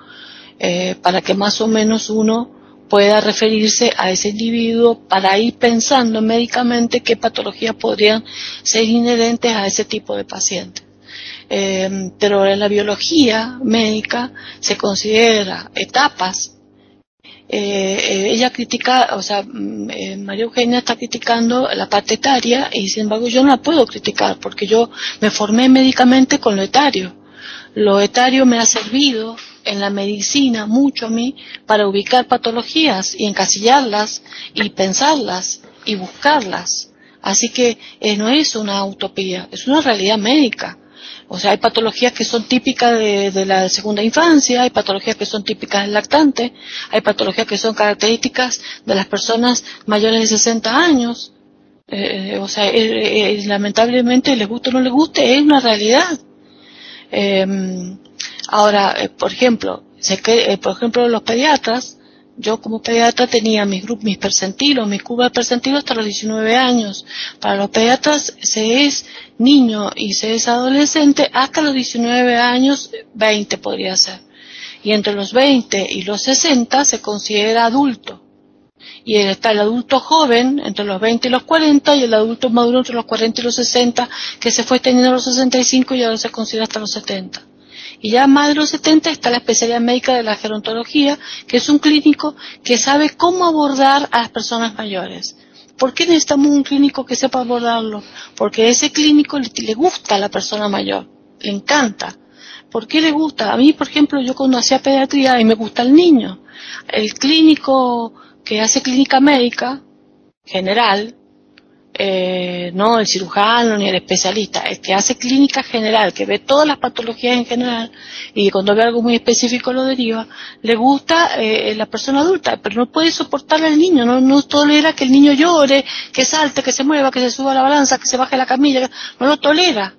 eh, para que más o menos uno pueda referirse a ese individuo para ir pensando médicamente qué patologías podrían ser inherentes a ese tipo de paciente. Eh, pero en la biología médica se considera etapas. Eh, eh, ella critica, o sea, mm, María Eugenia está criticando la parte etaria y sin embargo yo no la puedo criticar porque yo me formé médicamente con lo etario. Lo etario me ha servido en la medicina mucho a mí para ubicar patologías y encasillarlas y pensarlas y buscarlas. Así que eh, no es una utopía, es una realidad médica. O sea, hay patologías que son típicas de, la segunda infancia, hay patologías que son típicas del lactante, hay patologías que son características de las personas mayores de 60 años. Eh, o sea, eh, eh, lamentablemente, les guste o no les guste, es una realidad. Em, ahora, por ejemplo, sé que, por ejemplo, los pediatras, yo como pediatra tenía mis grupos, mis percentilos, mi curva de percentilos hasta los 19 años. Para los pediatras se es niño y se es adolescente hasta los 19 años, 20 podría ser. Y entre los 20 y los 60 se considera adulto. Y está el adulto joven entre los 20 y los 40 y el adulto maduro entre los 40 y los 60 que se fue teniendo a los 65 y ahora se considera hasta los 70. Y ya más de los 70 está la especialidad médica de la gerontología, que es un clínico que sabe cómo abordar a las personas mayores. ¿Por qué necesitamos un clínico que sepa abordarlo? Porque a ese clínico le, gusta a la persona mayor, le encanta. ¿Por qué le gusta? A mí, por ejemplo, yo cuando hacía pediatría y me gusta el niño, el clínico que hace clínica médica general eh, no el cirujano ni el especialista, el que hace clínica general, que ve todas las patologías en general y cuando ve algo muy específico lo deriva, le gusta eh, la persona adulta, pero no puede soportar al niño, no, no tolera que el niño llore, que salte, que se mueva, que se suba a la balanza, que se baje la camilla, no lo tolera.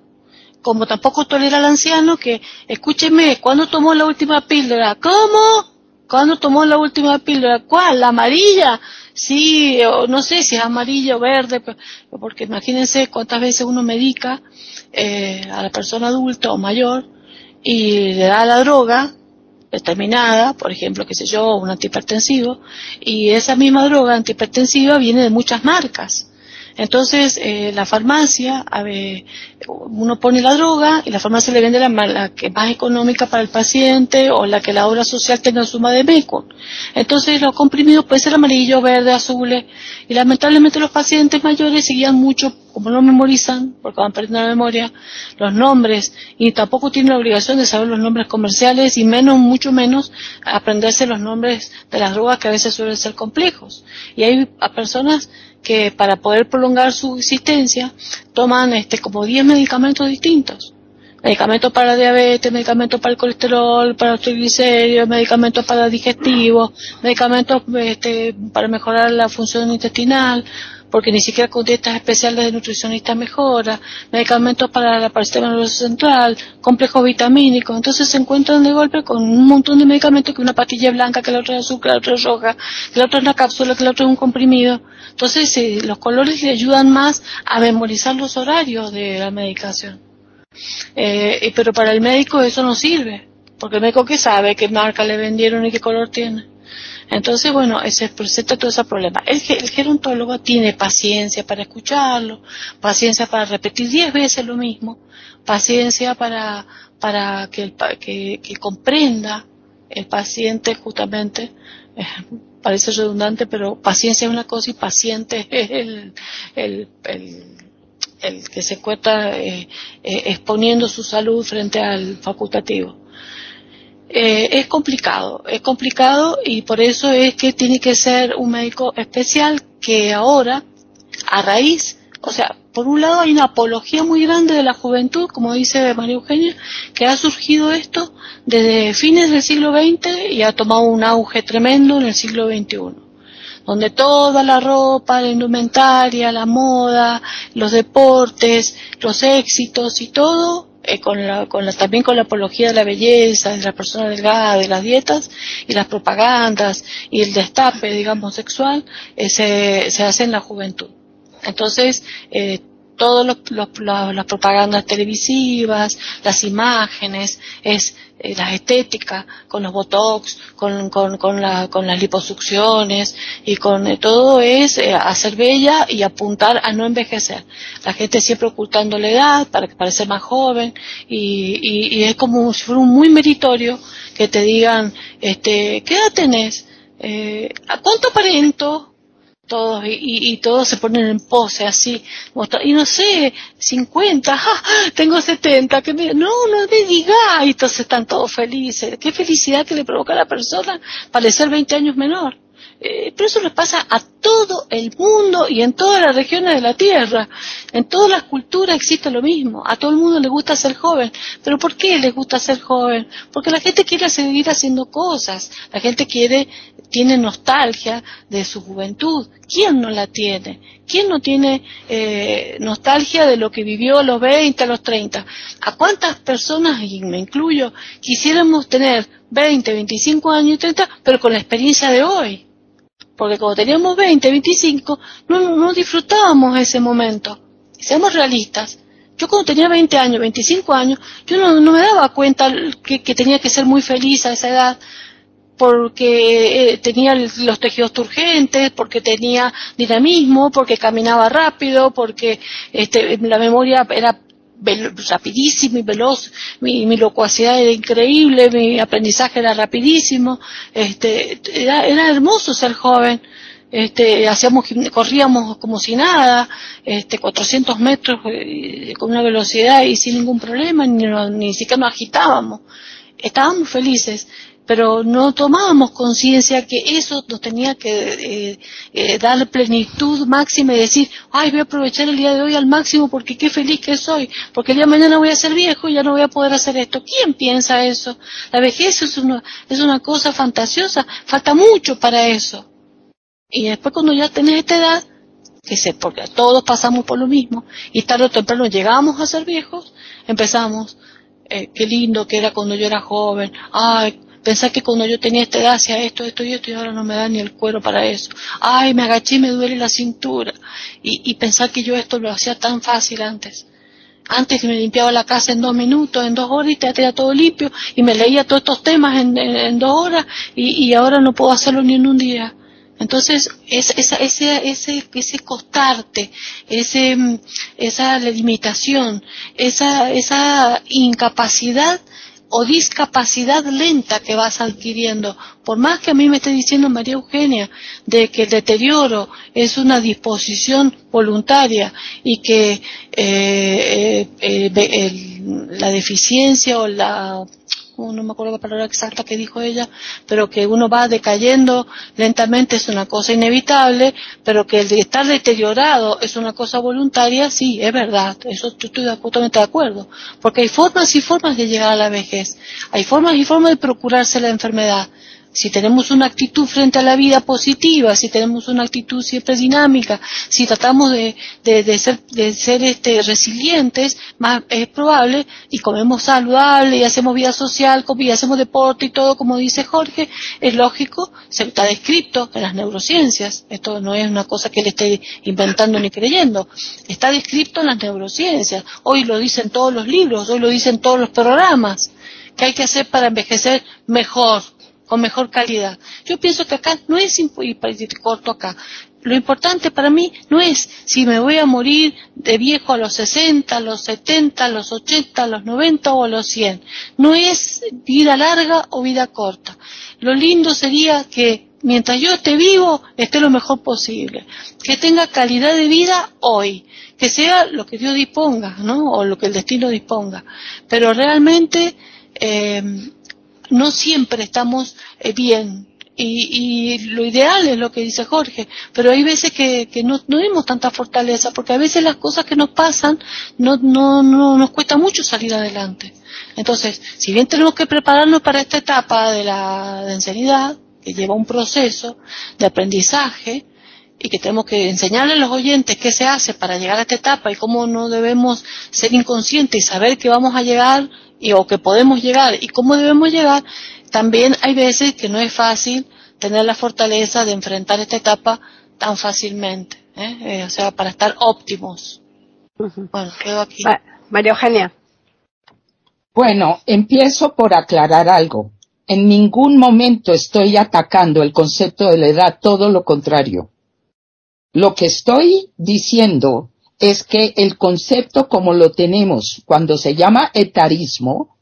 Como tampoco tolera al anciano que, escúcheme, ¿cuándo tomó la última píldora? ¿Cómo? ¿Cuándo tomó la última píldora? ¿Cuál? ¿La amarilla? Sí, o no sé si es amarillo o verde, porque imagínense cuántas veces uno medica eh, a la persona adulta o mayor y le da la droga determinada, por ejemplo, qué sé yo, un antihipertensivo, y esa misma droga antihipertensiva viene de muchas marcas. Entonces, eh, la farmacia, a ver, uno pone la droga y la farmacia le vende la, que más económica para el paciente o la que la obra social tenga suma de MECO. Entonces, los comprimidos pueden ser amarillo, verde, azules, y lamentablemente los pacientes mayores seguían mucho, como no memorizan, porque van perdiendo la memoria, los nombres, y tampoco tienen la obligación de saber los nombres comerciales, y menos, mucho menos, aprenderse los nombres de las drogas que a veces suelen ser complejos. Y hay personas que para poder prolongar su existencia toman este como 10 medicamentos distintos. Medicamentos para diabetes, medicamentos para el colesterol, para los triglicéridos, medicamentos para digestivo, medicamentos este, para mejorar la función intestinal, porque ni siquiera con dietas especiales de nutricionista mejora, medicamentos para, el sistema nervioso central, complejos vitamínicos, entonces se encuentran de golpe con un montón de medicamentos que una pastilla blanca, que la otra es que la otra es roja, que la otra es una cápsula, que la otra es un comprimido. Entonces eh, los colores le ayudan más a memorizar los horarios de la medicación. Eh, pero para el médico eso no sirve, porque el médico que sabe qué marca le vendieron y qué color tiene. Entonces, bueno, se presenta todo ese problema. El, gerontólogo tiene paciencia para escucharlo, paciencia para repetir diez veces lo mismo, paciencia para, para que, que, comprenda el paciente justamente, eh, parece redundante, pero paciencia es una cosa y paciente es el, el, el, que se encuentra eh, eh, exponiendo su salud frente al facultativo. Eh, es complicado, es complicado y por eso es que tiene que ser un médico especial que ahora, a raíz, o sea, por un lado hay una apología muy grande de la juventud, como dice María Eugenia, que ha surgido esto desde fines del siglo XX y ha tomado un auge tremendo en el siglo XXI donde toda la ropa, la indumentaria, la moda, los deportes, los éxitos y todo eh, con la, con la, también con la apología de la belleza, de la persona delgada, de las dietas y las propagandas y el destape, digamos, sexual, eh, se, se hace en la juventud. Entonces, eh, todas las propagandas televisivas, las imágenes, es eh, la estética, con los botox, con, con, con, la, con las liposucciones y con eh, todo es eh, hacer bella y apuntar a no envejecer. La gente siempre ocultando la edad para que parezca más joven y, y, y, es como si fuera muy meritorio que te digan, este, ¿qué edad tenés? Eh, ¿A cuánto aparento? Todos y, y, todos se ponen en pose así y no sé 50 tengo 70 que me, no no me diga. Y entonces están todos felices. Qué felicidad que le provoca a la persona parecer 20 años menor Eh, pero eso les pasa a todo el mundo y en todas las regiones de la Tierra. En todas las culturas existe lo mismo. A todo el mundo le gusta ser joven. ¿Pero por qué les gusta ser joven? Porque la gente quiere seguir haciendo cosas. La gente quiere, tiene nostalgia de su juventud. ¿Quién no la tiene? ¿Quién no tiene eh, nostalgia de lo que vivió a los 20, a los 30? ¿A cuántas personas, y me incluyo, quisiéramos tener 20, 25 años y 30, pero con la experiencia de hoy? Porque como teníamos 20, 25, no, no disfrutábamos ese momento. Seamos realistas. Yo cuando tenía 20 años, 25 años, yo no, no me daba cuenta que, que, tenía que ser muy feliz a esa edad porque eh, tenía los tejidos turgentes, porque tenía dinamismo, porque caminaba rápido, porque este, la memoria era rapidísima y veloz, mi, mi, locuacidad era increíble, mi aprendizaje era rapidísimo, este, era, era hermoso ser joven, este, hacíamos, corríamos como si nada, este, 400 metros eh, con una velocidad y sin ningún problema, ni, ni siquiera nos agitábamos. Estábamos felices pero no tomábamos conciencia que eso nos tenía que eh, eh, dar plenitud máxima y decir, ay, voy a aprovechar el día de hoy al máximo porque qué feliz que soy, porque el día de mañana voy a ser viejo y ya no voy a poder hacer esto. ¿Quién piensa eso? La vejez es una, es una cosa fantasiosa, falta mucho para eso. Y después cuando ya tenés esta edad, que sé, porque todos pasamos por lo mismo, y tarde o temprano llegamos a ser viejos, empezamos, eh, qué lindo que era cuando yo era joven, ay, Pensar que cuando yo tenía esta edad hacía esto, esto y esto y ahora no me da ni el cuero para eso. Ay, me agaché y me duele la cintura. Y, pensar que yo esto lo hacía tan fácil antes. Antes me limpiaba la casa en dos minutos, en dos horas y te tenía todo limpio y me leía todos estos temas en, dos horas y, ahora no puedo hacerlo ni en un día. Entonces, esa, ese, ese, ese costarte, ese, esa limitación, esa, esa incapacidad o discapacidad lenta que vas adquiriendo. Por más que a mí me esté diciendo María Eugenia de que el deterioro es una disposición voluntaria y que eh, eh, eh, la deficiencia o la no me acuerdo la palabra exacta que dijo ella, pero que uno va decayendo lentamente es una cosa inevitable, pero que el de estar deteriorado es una cosa voluntaria, sí, es verdad, eso estoy totalmente de acuerdo, porque hay formas y formas de llegar a la vejez, hay formas y formas de procurarse la enfermedad, si tenemos una actitud frente a la vida positiva, si tenemos una actitud siempre dinámica, si tratamos de, ser, de ser este, resilientes, más es probable, y comemos saludable, y hacemos vida social, y hacemos deporte y todo, como dice Jorge, es lógico, se está descrito en las neurociencias, esto no es una cosa que él esté inventando ni creyendo, está descrito en las neurociencias, hoy lo dicen todos los libros, hoy lo dicen todos los programas, que hay que hacer para envejecer mejor, con mejor calidad. Yo pienso que acá no es, y corto acá, lo importante para mí no es si me voy a morir de viejo a los 60, a los 70, a los 80, a los 90 o a los 100. No es vida larga o vida corta. Lo lindo sería que mientras yo esté vivo, esté lo mejor posible. Que tenga calidad de vida hoy. Que sea lo que Dios disponga, ¿no? O lo que el destino disponga. Pero realmente, eh, no siempre estamos eh, bien. Y, y, lo ideal es lo que dice Jorge, pero hay veces que, no tenemos tanta fortaleza, porque a veces las cosas que nos pasan no, no, no nos cuesta mucho salir adelante. Entonces, si bien tenemos que prepararnos para esta etapa de la de que lleva un proceso de aprendizaje, y que tenemos que enseñarle a los oyentes qué se hace para llegar a esta etapa y cómo no debemos ser inconscientes y saber que vamos a llegar y, o que podemos llegar y cómo debemos llegar, también hay veces que no es fácil tener la fortaleza de enfrentar esta etapa tan fácilmente, ¿eh? Eh, o sea, para estar óptimos. Bueno, quedo aquí. María Eugenia. Bueno, empiezo por aclarar algo. En ningún momento estoy atacando el concepto de la edad, todo lo contrario. Lo que estoy diciendo es que el concepto como lo tenemos cuando se llama etarismo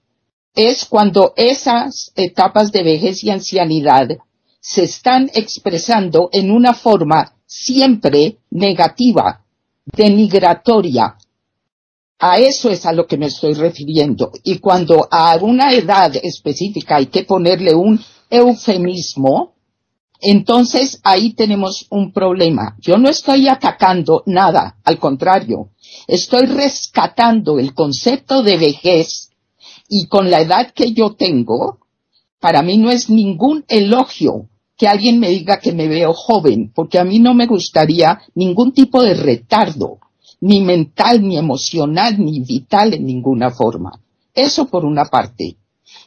es cuando esas etapas de vejez y ancianidad se están expresando en una forma siempre negativa, denigratoria. A eso es a lo que me estoy refiriendo. Y cuando a una edad específica hay que ponerle un eufemismo, Entonces ahí tenemos un problema. Yo no estoy atacando nada, al contrario, estoy rescatando el concepto de vejez y con la edad que yo tengo, para mí no es ningún elogio que alguien me diga que me veo joven, porque a mí no me gustaría ningún tipo de retardo, ni mental, ni emocional, ni vital en ninguna forma. Eso por una parte.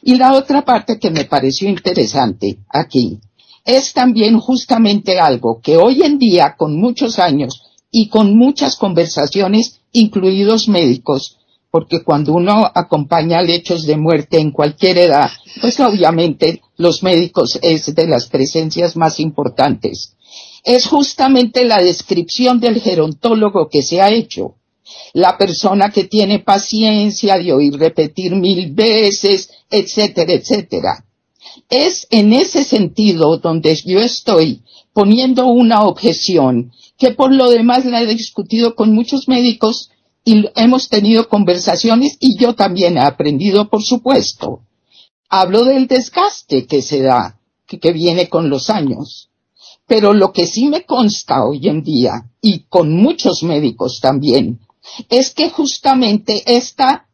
Y la otra parte que me pareció interesante aquí es también justamente algo que hoy en día, con muchos años y con muchas conversaciones, incluidos médicos, porque cuando uno acompaña lechos de muerte en cualquier edad, pues obviamente los médicos es de las presencias más importantes. Es justamente la descripción del gerontólogo que se ha hecho. La persona que tiene paciencia de oír repetir mil veces, etcétera, etcétera. Es en ese sentido donde yo estoy poniendo una objeción que por lo demás la he discutido con muchos médicos y hemos tenido conversaciones y yo también he aprendido, por supuesto. Hablo del desgaste que se da, que, viene con los años. Pero lo que sí me consta hoy en día, y con muchos médicos también, es que justamente esta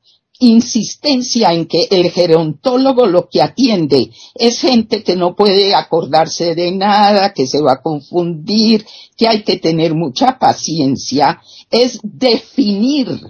insistencia en que el gerontólogo lo que atiende es gente que no puede acordarse de nada, que se va a confundir, que hay que tener mucha paciencia, es definir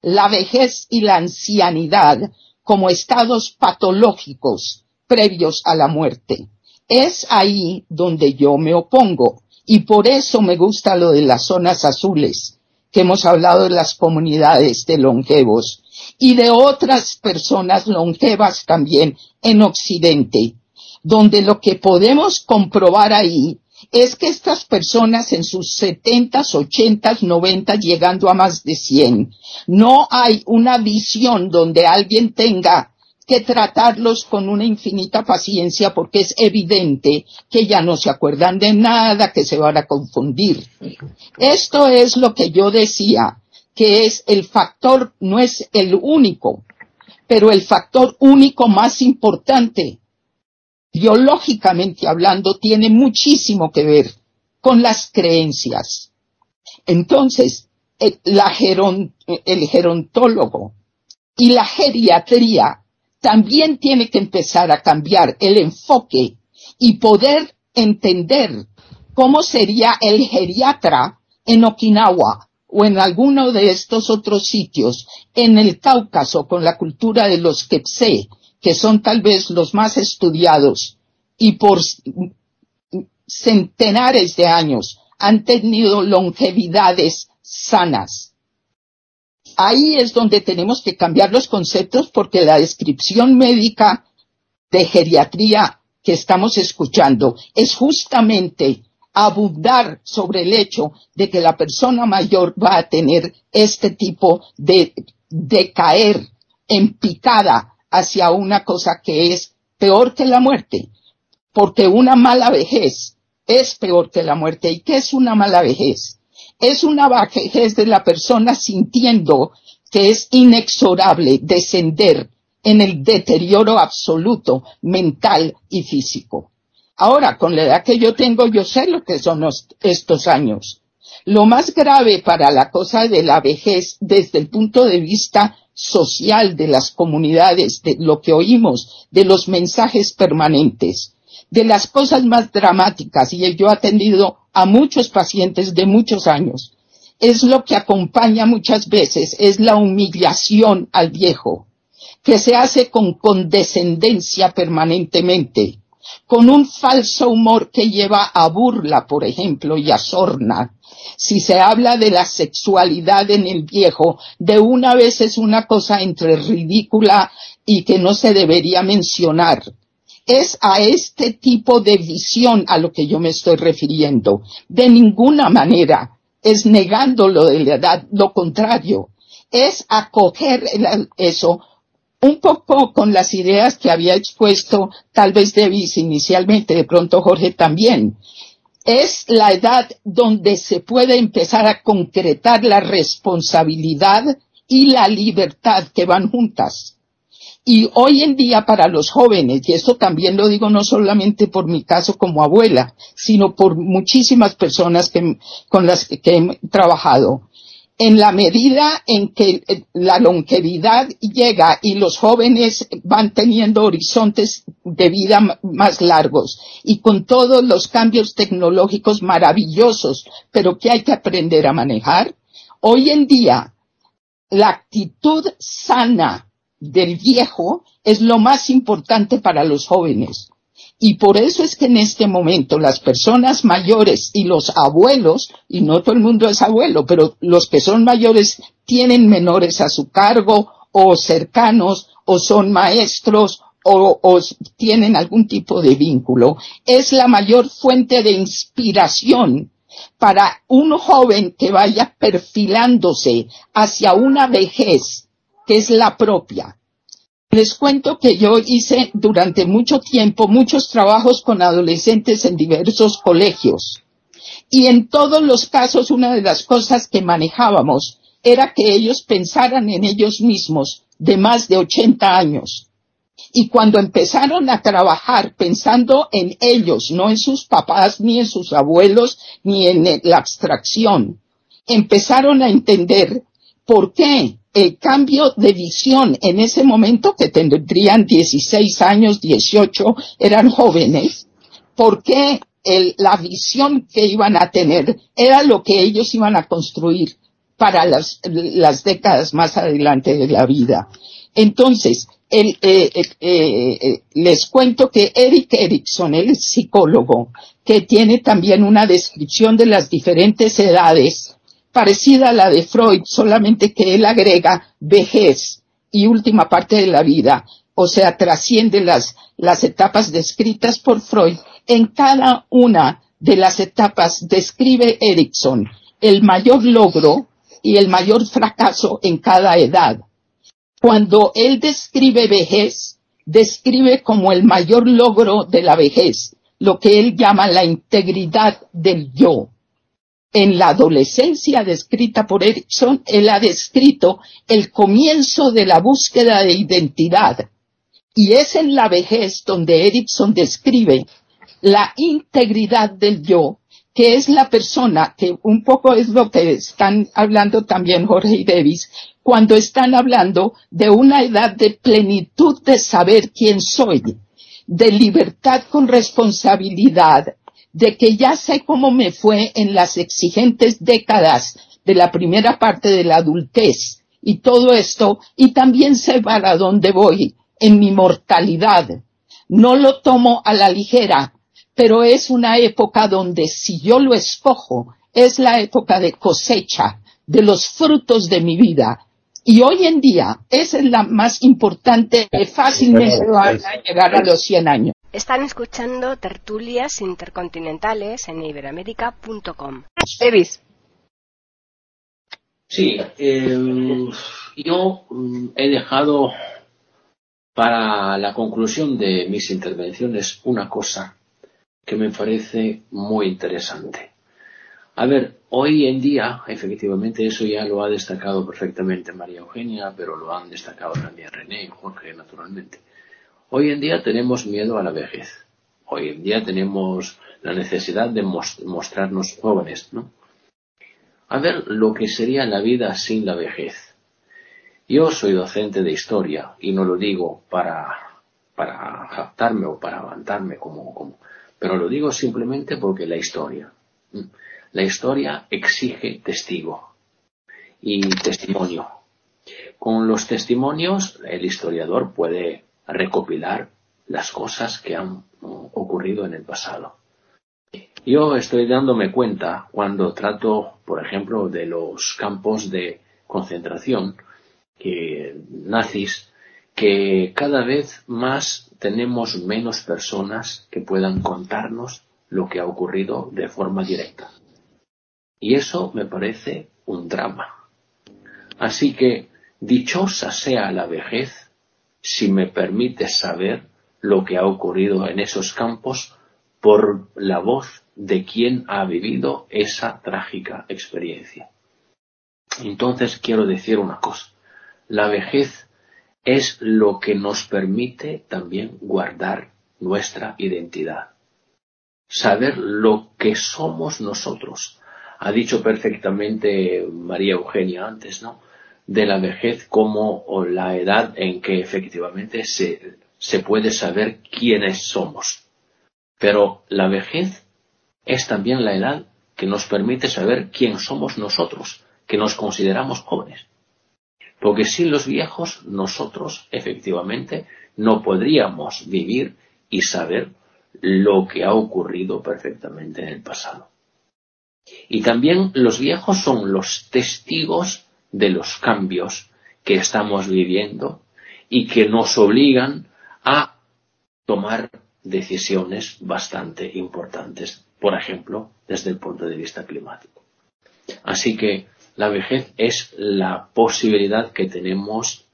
la vejez y la ancianidad como estados patológicos previos a la muerte. Es ahí donde yo me opongo y por eso me gusta lo de las zonas azules, que hemos hablado de las comunidades de longevos y de otras personas longevas también en Occidente, donde lo que podemos comprobar ahí es que estas personas en sus setentas, ochentas, noventas, llegando a más de cien, no hay una visión donde alguien tenga que tratarlos con una infinita paciencia porque es evidente que ya no se acuerdan de nada, que se van a confundir. Esto es lo que yo decía que es el factor, no es el único, pero el factor único más importante, biológicamente hablando, tiene muchísimo que ver con las creencias. Entonces, el, la geron, el gerontólogo y la geriatría también tiene que empezar a cambiar el enfoque y poder entender cómo sería el geriatra en Okinawa o en alguno de estos otros sitios, en el Cáucaso, con la cultura de los Kepse, que son tal vez los más estudiados y por centenares de años han tenido longevidades sanas. Ahí es donde tenemos que cambiar los conceptos porque la descripción médica de geriatría que estamos escuchando es justamente abundar sobre el hecho de que la persona mayor va a tener este tipo de, de caer en picada hacia una cosa que es peor que la muerte, porque una mala vejez es peor que la muerte. ¿Y qué es una mala vejez? Es una vejez de la persona sintiendo que es inexorable descender en el deterioro absoluto mental y físico. Ahora, con la edad que yo tengo, yo sé lo que son estos años. Lo más grave para la cosa de la vejez desde el punto de vista social de las comunidades, de lo que oímos, de los mensajes permanentes, de las cosas más dramáticas, y yo he atendido a muchos pacientes de muchos años, es lo que acompaña muchas veces, es la humillación al viejo, que se hace con condescendencia permanentemente con un falso humor que lleva a burla, por ejemplo, y a sorna. Si se habla de la sexualidad en el viejo, de una vez es una cosa entre ridícula y que no se debería mencionar. Es a este tipo de visión a lo que yo me estoy refiriendo. De ninguna manera es negando lo de la edad, lo contrario. Es acoger eso un poco con las ideas que había expuesto tal vez Davis inicialmente, de pronto Jorge también. Es la edad donde se puede empezar a concretar la responsabilidad y la libertad que van juntas. Y hoy en día para los jóvenes, y esto también lo digo no solamente por mi caso como abuela, sino por muchísimas personas con las que he trabajado, en la medida en que eh, la longevidad llega y los jóvenes van teniendo horizontes de vida más largos y con todos los cambios tecnológicos maravillosos, pero que hay que aprender a manejar, hoy en día la actitud sana del viejo es lo más importante para los jóvenes. Y por eso es que en este momento las personas mayores y los abuelos, y no todo el mundo es abuelo, pero los que son mayores tienen menores a su cargo o cercanos o son maestros o, tienen algún tipo de vínculo, es la mayor fuente de inspiración para un joven que vaya perfilándose hacia una vejez que es la propia les cuento que yo hice durante mucho tiempo muchos trabajos con adolescentes en diversos colegios. Y en todos los casos una de las cosas que manejábamos era que ellos pensaran en ellos mismos de más de 80 años. Y cuando empezaron a trabajar pensando en ellos, no en sus papás, ni en sus abuelos, ni en la abstracción, empezaron a entender por qué el cambio de visión en ese momento, que tendrían 16 años, 18, eran jóvenes, porque la visión que iban a tener era lo que ellos iban a construir para las, décadas más adelante de la vida. Entonces, eh, eh, eh, les cuento que Eric Erickson, el psicólogo, que tiene también una descripción de las diferentes edades, parecida a la de Freud, solamente que él agrega vejez y última parte de la vida, o sea, trasciende las, las etapas descritas por Freud. En cada una de las etapas describe Erickson el mayor logro y el mayor fracaso en cada edad. Cuando él describe vejez, describe como el mayor logro de la vejez, lo que él llama la integridad del yo en la adolescencia descrita por Erickson, él ha descrito el comienzo de la búsqueda de identidad. Y es en la vejez donde Erickson describe la integridad del yo, que es la persona, que un poco es lo que están hablando también Jorge y Davis, cuando están hablando de una edad de plenitud de saber quién soy, de libertad con responsabilidad, de que ya sé cómo me fue en las exigentes décadas de la primera parte de la adultez y todo esto, y también sé para dónde voy en mi mortalidad. No lo tomo a la ligera, pero es una época donde si yo lo escojo, es la época de cosecha de los frutos de mi vida. Y hoy en día, esa es la más importante, fácilmente va a llegar a los 100 años. Están escuchando tertulias intercontinentales en iberamérica.com. Evis. Sí, em, yo mm, he dejado para la conclusión de mis intervenciones una cosa que me parece muy interesante. A ver, hoy en día, efectivamente, eso ya lo ha destacado perfectamente María Eugenia, pero lo han destacado también René y Jorge, naturalmente. Hoy en día tenemos miedo a la vejez. Hoy en día tenemos la necesidad de mostrarnos jóvenes, ¿no? A ver lo que sería la vida sin la vejez. Yo soy docente de historia y no lo digo para, para o para levantarme como, como, pero lo digo simplemente porque la historia, la historia exige testigo y testimonio. Con los testimonios el historiador puede recopilar las cosas que han ocurrido en el pasado. Yo estoy dándome cuenta cuando trato, por ejemplo, de los campos de concentración que nazis, que cada vez más tenemos menos personas que puedan contarnos lo que ha ocurrido de forma directa. Y eso me parece un drama. Así que dichosa sea la vejez si me permite saber lo que ha ocurrido en esos campos por la voz de quien ha vivido esa trágica experiencia. Entonces quiero decir una cosa. La vejez es lo que nos permite también guardar nuestra identidad. Saber lo que somos nosotros. Ha dicho perfectamente María Eugenia antes, ¿no? De la vejez como la edad en que efectivamente se, se puede saber quiénes somos. Pero la vejez es también la edad que nos permite saber quién somos nosotros, que nos consideramos jóvenes. Porque sin los viejos nosotros efectivamente no podríamos vivir y saber lo que ha ocurrido perfectamente en el pasado. Y también los viejos son los testigos de los cambios que estamos viviendo y que nos obligan a tomar decisiones bastante importantes, por ejemplo, desde el punto de vista climático. Así que la vejez es la posibilidad que tenemos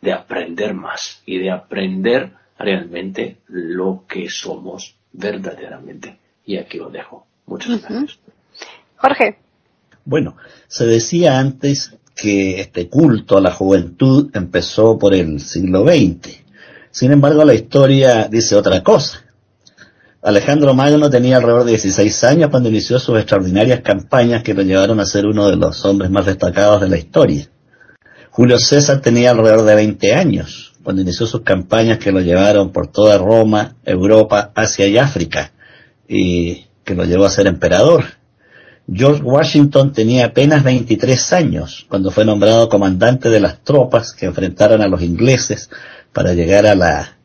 de aprender más y de aprender realmente lo que somos verdaderamente. Y aquí lo dejo. Muchas gracias. Jorge. Bueno, se decía antes que este culto a la juventud empezó por el siglo XX. Sin embargo, la historia dice otra cosa. Alejandro Magno tenía alrededor de 16 años cuando inició sus extraordinarias campañas que lo llevaron a ser uno de los hombres más destacados de la historia. Julio César tenía alrededor de 20 años cuando inició sus campañas que lo llevaron por toda Roma, Europa, Asia y África y que lo llevó a ser emperador. George Washington tenía apenas 23 años cuando fue nombrado comandante de las tropas que enfrentaron a los ingleses para llegar a la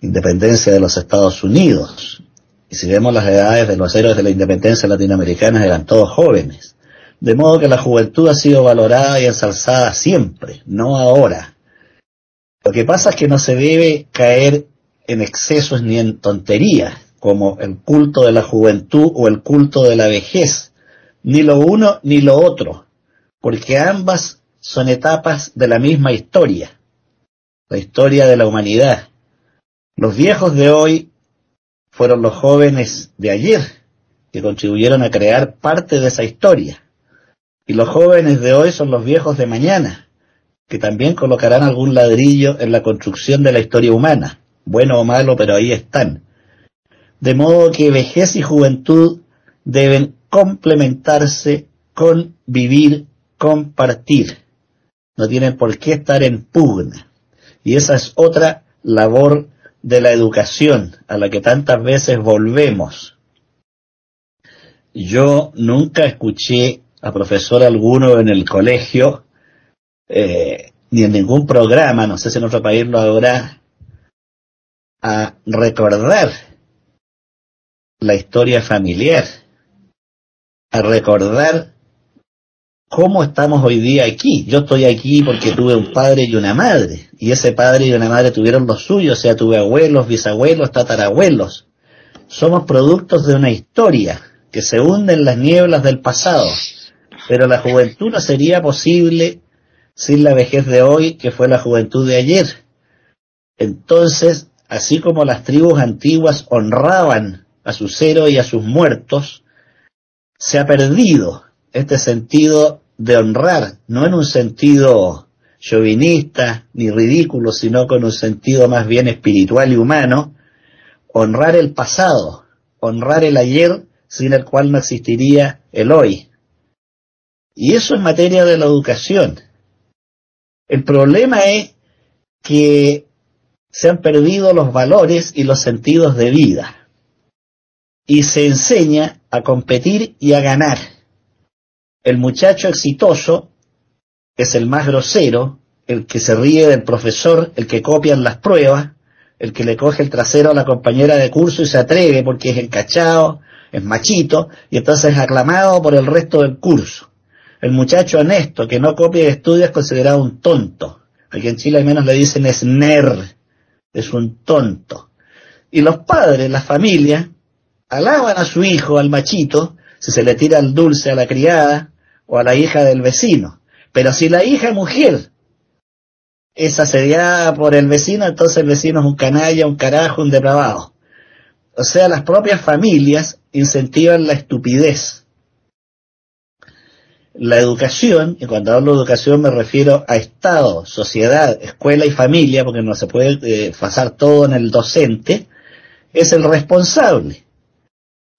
independencia de los Estados Unidos. Y si vemos las edades de los héroes de la independencia latinoamericana, eran todos jóvenes. De modo que la juventud ha sido valorada y ensalzada siempre, no ahora. Lo que pasa es que no se debe caer en excesos ni en tonterías, como el culto de la juventud o el culto de la vejez, ni lo uno ni lo otro, porque ambas son etapas de la misma historia, la historia de la humanidad, los viejos de hoy fueron los jóvenes de ayer que contribuyeron a crear parte de esa historia. Y los jóvenes de hoy son los viejos de mañana, que también colocarán algún ladrillo en la construcción de la historia humana, bueno o malo, pero ahí están. De modo que vejez y juventud deben complementarse, convivir, compartir. No tienen por qué estar en pugna. Y esa es otra labor de la educación a la que tantas veces volvemos. Yo nunca escuché a profesor alguno en el colegio, eh, ni en ningún programa, no sé si en otro país lo habrá, a recordar la historia familiar, a recordar cómo estamos hoy día aquí. Yo estoy aquí porque tuve un padre y una madre, y ese padre y una madre tuvieron los suyos, sea, tuve abuelos, bisabuelos, tatarabuelos. Somos productos de una historia que se hunde en las nieblas del pasado, pero la juventud no sería posible sin la vejez de hoy, que fue la juventud de ayer. Entonces, así como las tribus antiguas honraban a sus héroes y a sus muertos, se ha perdido este sentido de honrar, no en un sentido chauvinista ni ridículo, sino con un sentido más bien espiritual y humano, honrar el pasado, honrar el ayer sin el cual no existiría el hoy. Y eso en materia de la educación. El problema es que se han perdido los valores y los sentidos de vida. Y se enseña a competir y a ganar el muchacho exitoso es el más grosero, el que se ríe del profesor, el que copia las pruebas, el que le coge el trasero a la compañera de curso y se atreve porque es encachado, es machito, y entonces es aclamado por el resto del curso. El muchacho honesto que no copia y estudia es considerado un tonto. Aquí en Chile al menos le dicen es ner, es un tonto. Y los padres, la familia, alaban a su hijo, al machito, si se le tira el dulce a la criada o a la hija del vecino. Pero si la hija mujer es asediada por el vecino, entonces el vecino es un canalla, un carajo, un depravado. O sea, las propias familias incentivan la estupidez. la educación, y cuando hablo de educación me refiero a Estado, sociedad, escuela y familia, porque no se puede eh, pasar todo en el docente, es el responsable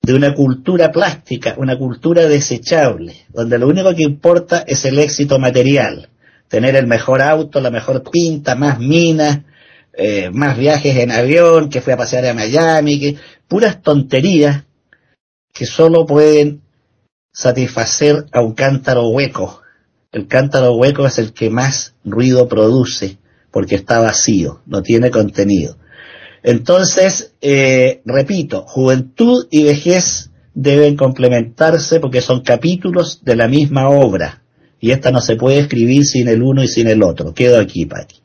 de una cultura plástica, una cultura desechable, donde lo único que importa es el éxito material, tener el mejor auto, la mejor pinta, más minas, eh, más viajes en avión, que fue a pasear a Miami, que puras tonterías que solo pueden satisfacer a un cántaro hueco. El cántaro hueco es el que más ruido produce porque está vacío, no tiene contenido. Entonces, eh, repito, juventud y vejez deben complementarse porque son capítulos de la misma obra y esta no se puede escribir sin el uno y sin el otro. Quedo aquí, Pati.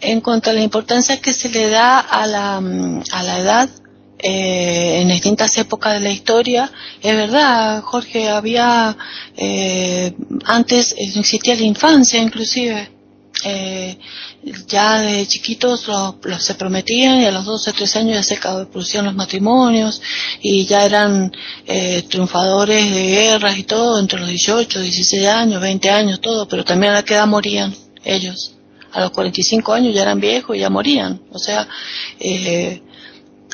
En cuanto a la importancia que se le da a la, a la edad, eh, en distintas épocas de la historia. Es verdad, Jorge, había, eh, antes existía la infancia inclusive. Eh, ya de chiquitos los, se prometían y a los 12, 13 años ya se producían los matrimonios y ya eran eh, triunfadores de guerras y todo, entre los 18, 16 años, 20 años, todo, pero también a la edad morían ellos. A los 45 años ya eran viejos y ya morían. O sea, eh,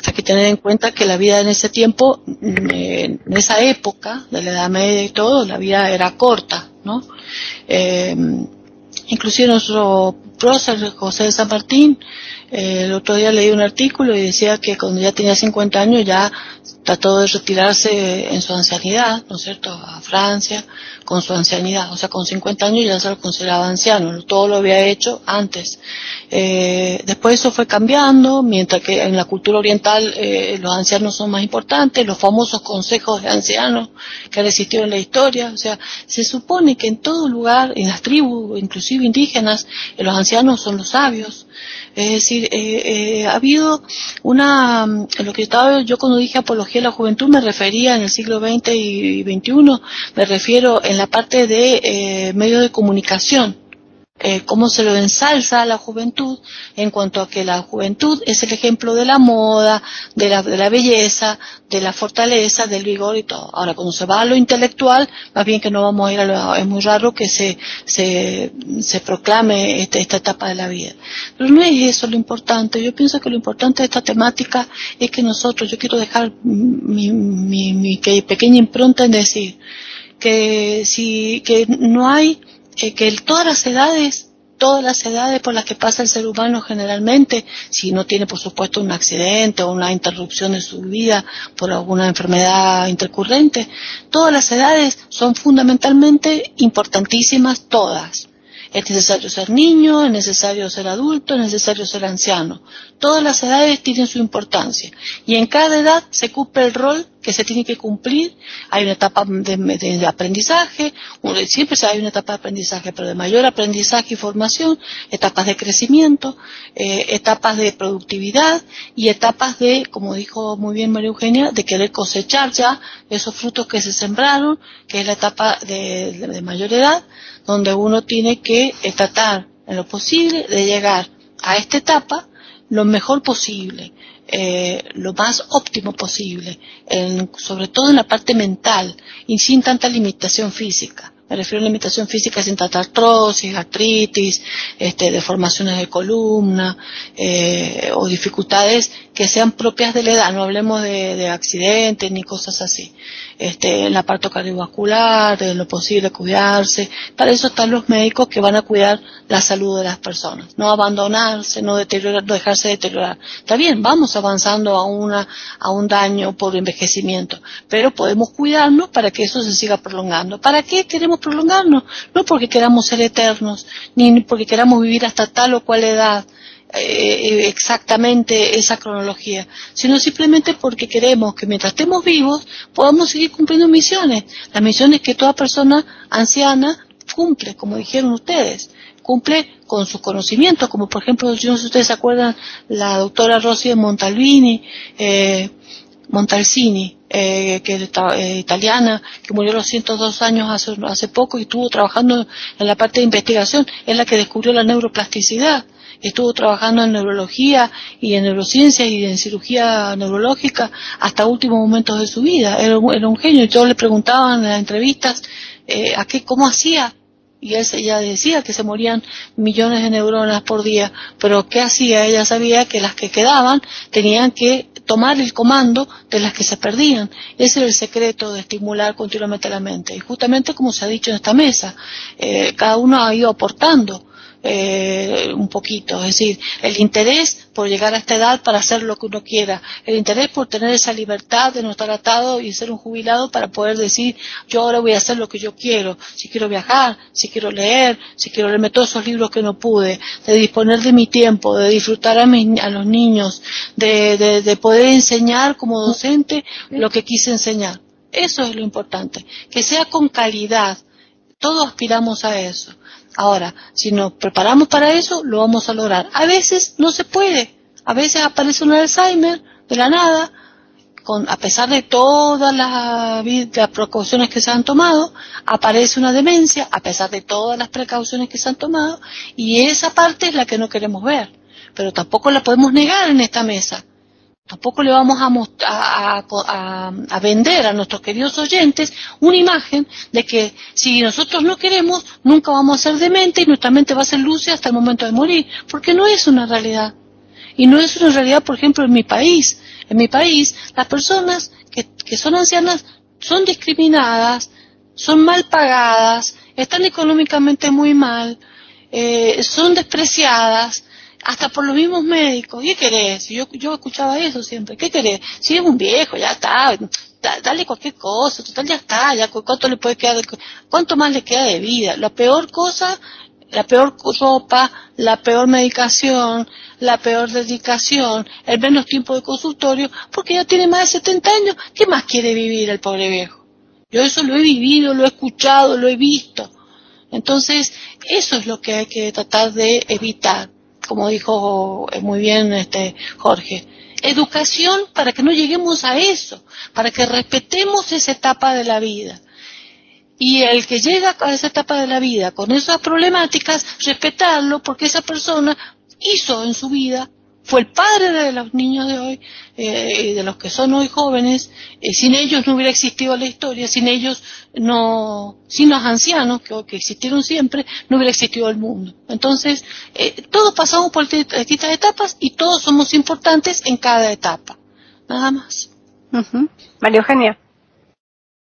hay que tener en cuenta que la vida en ese tiempo, mm, en esa época de la Edad Media y todo, la vida era corta, ¿no? Eh, inclusive nuestro prócer José de San Martín, el otro día leí un artículo y decía que cuando ya tenía 50 años ya trató de retirarse en su ancianidad, ¿no es cierto?, a Francia, con su ancianidad, o sea, con 50 años ya se lo consideraba anciano, todo lo había hecho antes. Eh, después eso fue cambiando, mientras que en la cultura oriental eh, los ancianos son más importantes, los famosos consejos de ancianos que han existido en la historia, o sea, se supone que en todo lugar, en las tribus, inclusive indígenas, eh, los ancianos son los sabios, es decir, eh, eh, ha habido una, lo que estaba yo cuando dije apología a la juventud me refería en el siglo XX y XXI, me refiero en la parte de eh, medios de comunicación eh, cómo se lo ensalza a la juventud en cuanto a que la juventud es el ejemplo de la moda, de la, de la belleza, de la fortaleza, del vigor y todo. Ahora, cuando se va a lo intelectual, más bien que no vamos a ir a lo, es muy raro que se, se, se proclame este, esta etapa de la vida. Pero no es eso lo importante. Yo pienso que lo importante de esta temática es que nosotros, yo quiero dejar mi, mi, mi pequeña impronta en decir que si, que no hay eh, que todas las edades, todas las edades por las que pasa el ser humano generalmente, si no tiene por supuesto un accidente o una interrupción de su vida por alguna enfermedad intercurrente, todas las edades son fundamentalmente importantísimas todas. Es necesario ser niño, es necesario ser adulto, es necesario ser anciano. Todas las edades tienen su importancia y en cada edad se cumple el rol que se tiene que cumplir. Hay una etapa de, aprendizaje, siempre hay una etapa de aprendizaje, pero de mayor aprendizaje y formación, etapas de crecimiento, eh, etapas de productividad y etapas de, como dijo muy bien María Eugenia, de querer cosechar ya esos frutos que se sembraron, que es la etapa de mayor edad donde uno tiene que tratar en lo posible de llegar a esta etapa lo mejor posible, eh, lo más óptimo posible, sobre todo en la parte mental y sin tanta limitación física. Me refiero a limitación física sin tanta artrosis, artritis, este, deformaciones de columna eh, o dificultades que sean propias de la edad. No hablemos de, de accidentes ni cosas así este, en la parte cardiovascular, de lo posible cuidarse. Para eso están los médicos que van a cuidar la salud de las personas. No abandonarse, no, deteriorar, no dejarse deteriorar. Está bien, vamos avanzando a, una, a un daño por envejecimiento, pero podemos cuidarnos para que eso se siga prolongando. ¿Para qué queremos prolongarnos? No porque queramos ser eternos, ni porque queramos vivir hasta tal o cual edad eh, exactamente esa cronología, sino simplemente porque queremos que mientras estemos vivos podamos seguir cumpliendo misiones, las misiones que toda persona anciana cumple, como dijeron ustedes, cumple con sus conocimientos, como por ejemplo, yo no sé si ustedes se acuerdan, la doctora Rossi de Montalbini, eh, Montalcini, eh, que es eh, italiana, que murió a los 102 años hace, hace poco y estuvo trabajando en la parte de investigación, es la que descubrió la neuroplasticidad estuvo trabajando en neurología y en neurociencia y en cirugía neurológica hasta últimos momentos de su vida. Era, un genio. Y todos le preguntaban en las entrevistas eh, a qué, cómo hacía. Y él ella decía que se morían millones de neuronas por día. Pero ¿qué hacía? Ella sabía que las que quedaban tenían que tomar el comando de las que se perdían. Ese era el secreto de estimular continuamente la mente. Y justamente como se ha dicho en esta mesa, eh, cada uno ha ido aportando eh, un poquito, es decir, el interés por llegar a esta edad para hacer lo que uno quiera, el interés por tener esa libertad de no estar atado y ser un jubilado para poder decir, yo ahora voy a hacer lo que yo quiero, si quiero viajar, si quiero leer, si quiero leerme todos esos libros que no pude, de disponer de mi tiempo, de disfrutar a, a los niños, de, de poder enseñar como docente lo que quise enseñar. Eso es lo importante, que sea con calidad. Todos aspiramos a eso. Ahora, si nos preparamos para eso, lo vamos a lograr. A veces no se puede. A veces aparece un Alzheimer de la nada, con, a pesar de todas las, las, precauciones que se han tomado, aparece una demencia, a pesar de todas las precauciones que se han tomado, y esa parte es la que no queremos ver. Pero tampoco la podemos negar en esta mesa. Tampoco le vamos a, a, vender a nuestros queridos oyentes una imagen de que si nosotros no queremos, nunca vamos a ser demente y nuestra mente va a ser lúcida hasta el momento de morir, porque no es una realidad. Y no es una realidad, por ejemplo, en mi país. En mi país, las personas que, son ancianas son discriminadas, son mal pagadas, están económicamente muy mal, eh, son despreciadas, hasta por los mismos médicos. ¿Qué querés? Yo, yo escuchaba eso siempre. ¿Qué querés? Si es un viejo, ya está, dale cualquier cosa, total ya está, ya cuánto le puede quedar, cuánto más le queda de vida. La peor cosa, la peor ropa, la peor medicación, la peor dedicación, el menos tiempo de consultorio, porque ya tiene más de 70 años, ¿qué más quiere vivir el pobre viejo? Yo eso lo he vivido, lo he escuchado, lo he visto. Entonces, eso es lo que hay que tratar de evitar como dijo muy bien este Jorge. Educación para que no lleguemos a eso, para que respetemos esa etapa de la vida. Y el que llega a esa etapa de la vida con esas problemáticas, respetarlo porque esa persona hizo en su vida fue el padre de los niños de hoy, eh, de los que son hoy jóvenes. Eh, sin ellos no hubiera existido la historia, sin ellos no, sin los ancianos que, que existieron siempre, no hubiera existido el mundo. Entonces, eh, todos pasamos por distintas etapas y todos somos importantes en cada etapa. Nada más. María Eugenia.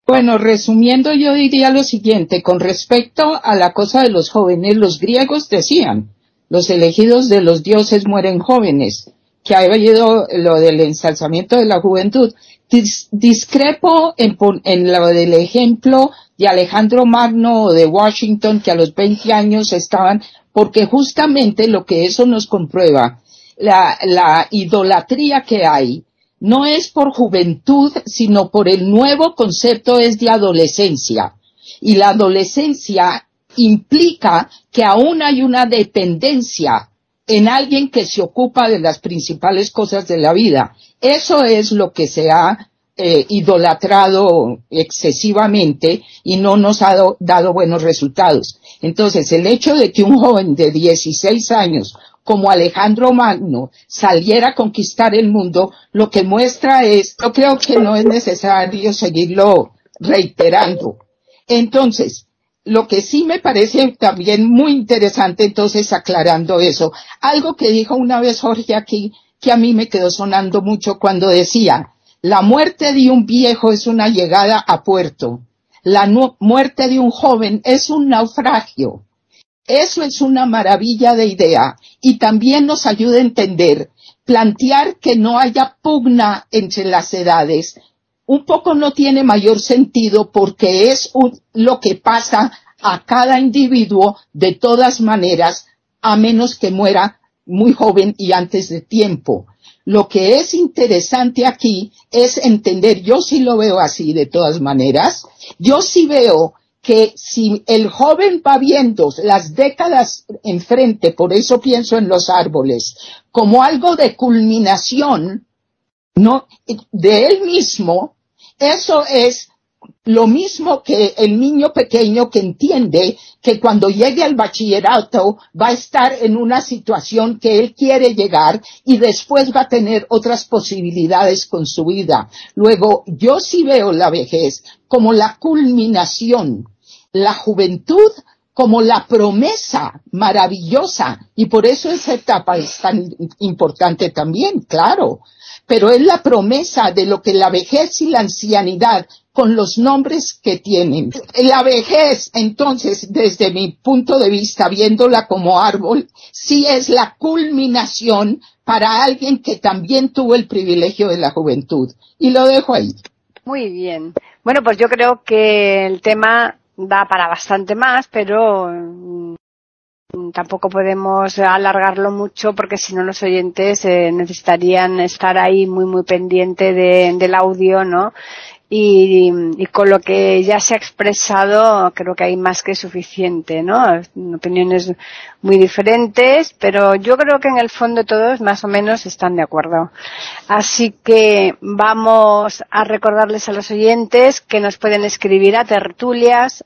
Bueno, resumiendo, yo diría lo siguiente, con respecto a la cosa de los jóvenes, los griegos decían, los elegidos de los dioses mueren jóvenes, que ha habido lo del ensalzamiento de la juventud. discrepo en, en, lo del ejemplo de Alejandro Magno o de Washington, que a los 20 años estaban, porque justamente lo que eso nos comprueba, la, la idolatría que hay, no es por juventud, sino por el nuevo concepto es de adolescencia. Y la adolescencia implica que aún hay una dependencia en alguien que se ocupa de las principales cosas de la vida. Eso es lo que se ha eh, idolatrado excesivamente y no nos ha dado buenos resultados. Entonces, el hecho de que un joven de 16 años como Alejandro Magno saliera a conquistar el mundo, lo que muestra es, yo creo que no es necesario seguirlo reiterando. Entonces, lo que sí me parece también muy interesante, entonces aclarando eso, algo que dijo una vez Jorge aquí, que a mí me quedó sonando mucho cuando decía, la muerte de un viejo es una llegada a puerto, la muerte de un joven es un naufragio. Eso es una maravilla de idea y también nos ayuda a entender, plantear que no haya pugna entre las edades, un poco no tiene mayor sentido porque es lo que pasa a cada individuo de todas maneras, a menos que muera muy joven y antes de tiempo. Lo que es interesante aquí es entender, yo sí lo veo así de todas maneras, yo sí veo que si el joven va viendo las décadas enfrente, por eso pienso en los árboles, como algo de culminación, no, de él mismo, eso es Lo mismo que el niño pequeño que entiende que cuando llegue al bachillerato va a estar en una situación que él quiere llegar y después va a tener otras posibilidades con su vida. Luego, yo sí veo la vejez como la culminación, la juventud como la promesa maravillosa y por eso esa etapa es tan importante también, claro, pero es la promesa de lo que la vejez y la ancianidad con los nombres que tienen. La vejez, entonces, desde mi punto de vista, viéndola como árbol, sí es la culminación para alguien que también tuvo el privilegio de la juventud. Y lo dejo ahí. Muy bien. Bueno, pues yo creo que el tema da para bastante más, pero mm, tampoco podemos alargarlo mucho porque si no los oyentes eh, necesitarían estar ahí muy muy pendiente de, del audio, ¿no? Y, y, con lo que ya se ha expresado creo que hay más que suficiente, ¿no? Opiniones muy diferentes, pero yo creo que en el fondo todos más o menos están de acuerdo. Así que vamos a recordarles a los oyentes que nos pueden escribir a tertulias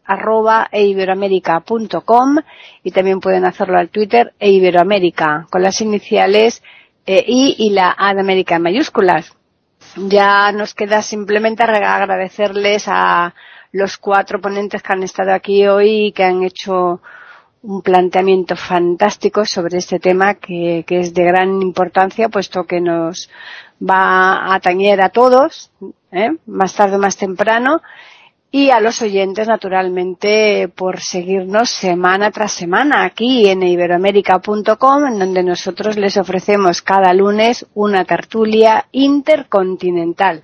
y también pueden hacerlo al Twitter e iberoamérica con las iniciales eh, I y la A de América en mayúsculas ya nos queda simplemente agradecerles a los cuatro ponentes que han estado aquí hoy y que han hecho un planteamiento fantástico sobre este tema que, es de gran importancia puesto que nos va a atañer a todos, ¿eh? más tarde o más temprano y a los oyentes, naturalmente, por seguirnos semana tras semana aquí en iberoamérica.com, en donde nosotros les ofrecemos cada lunes una tertulia intercontinental.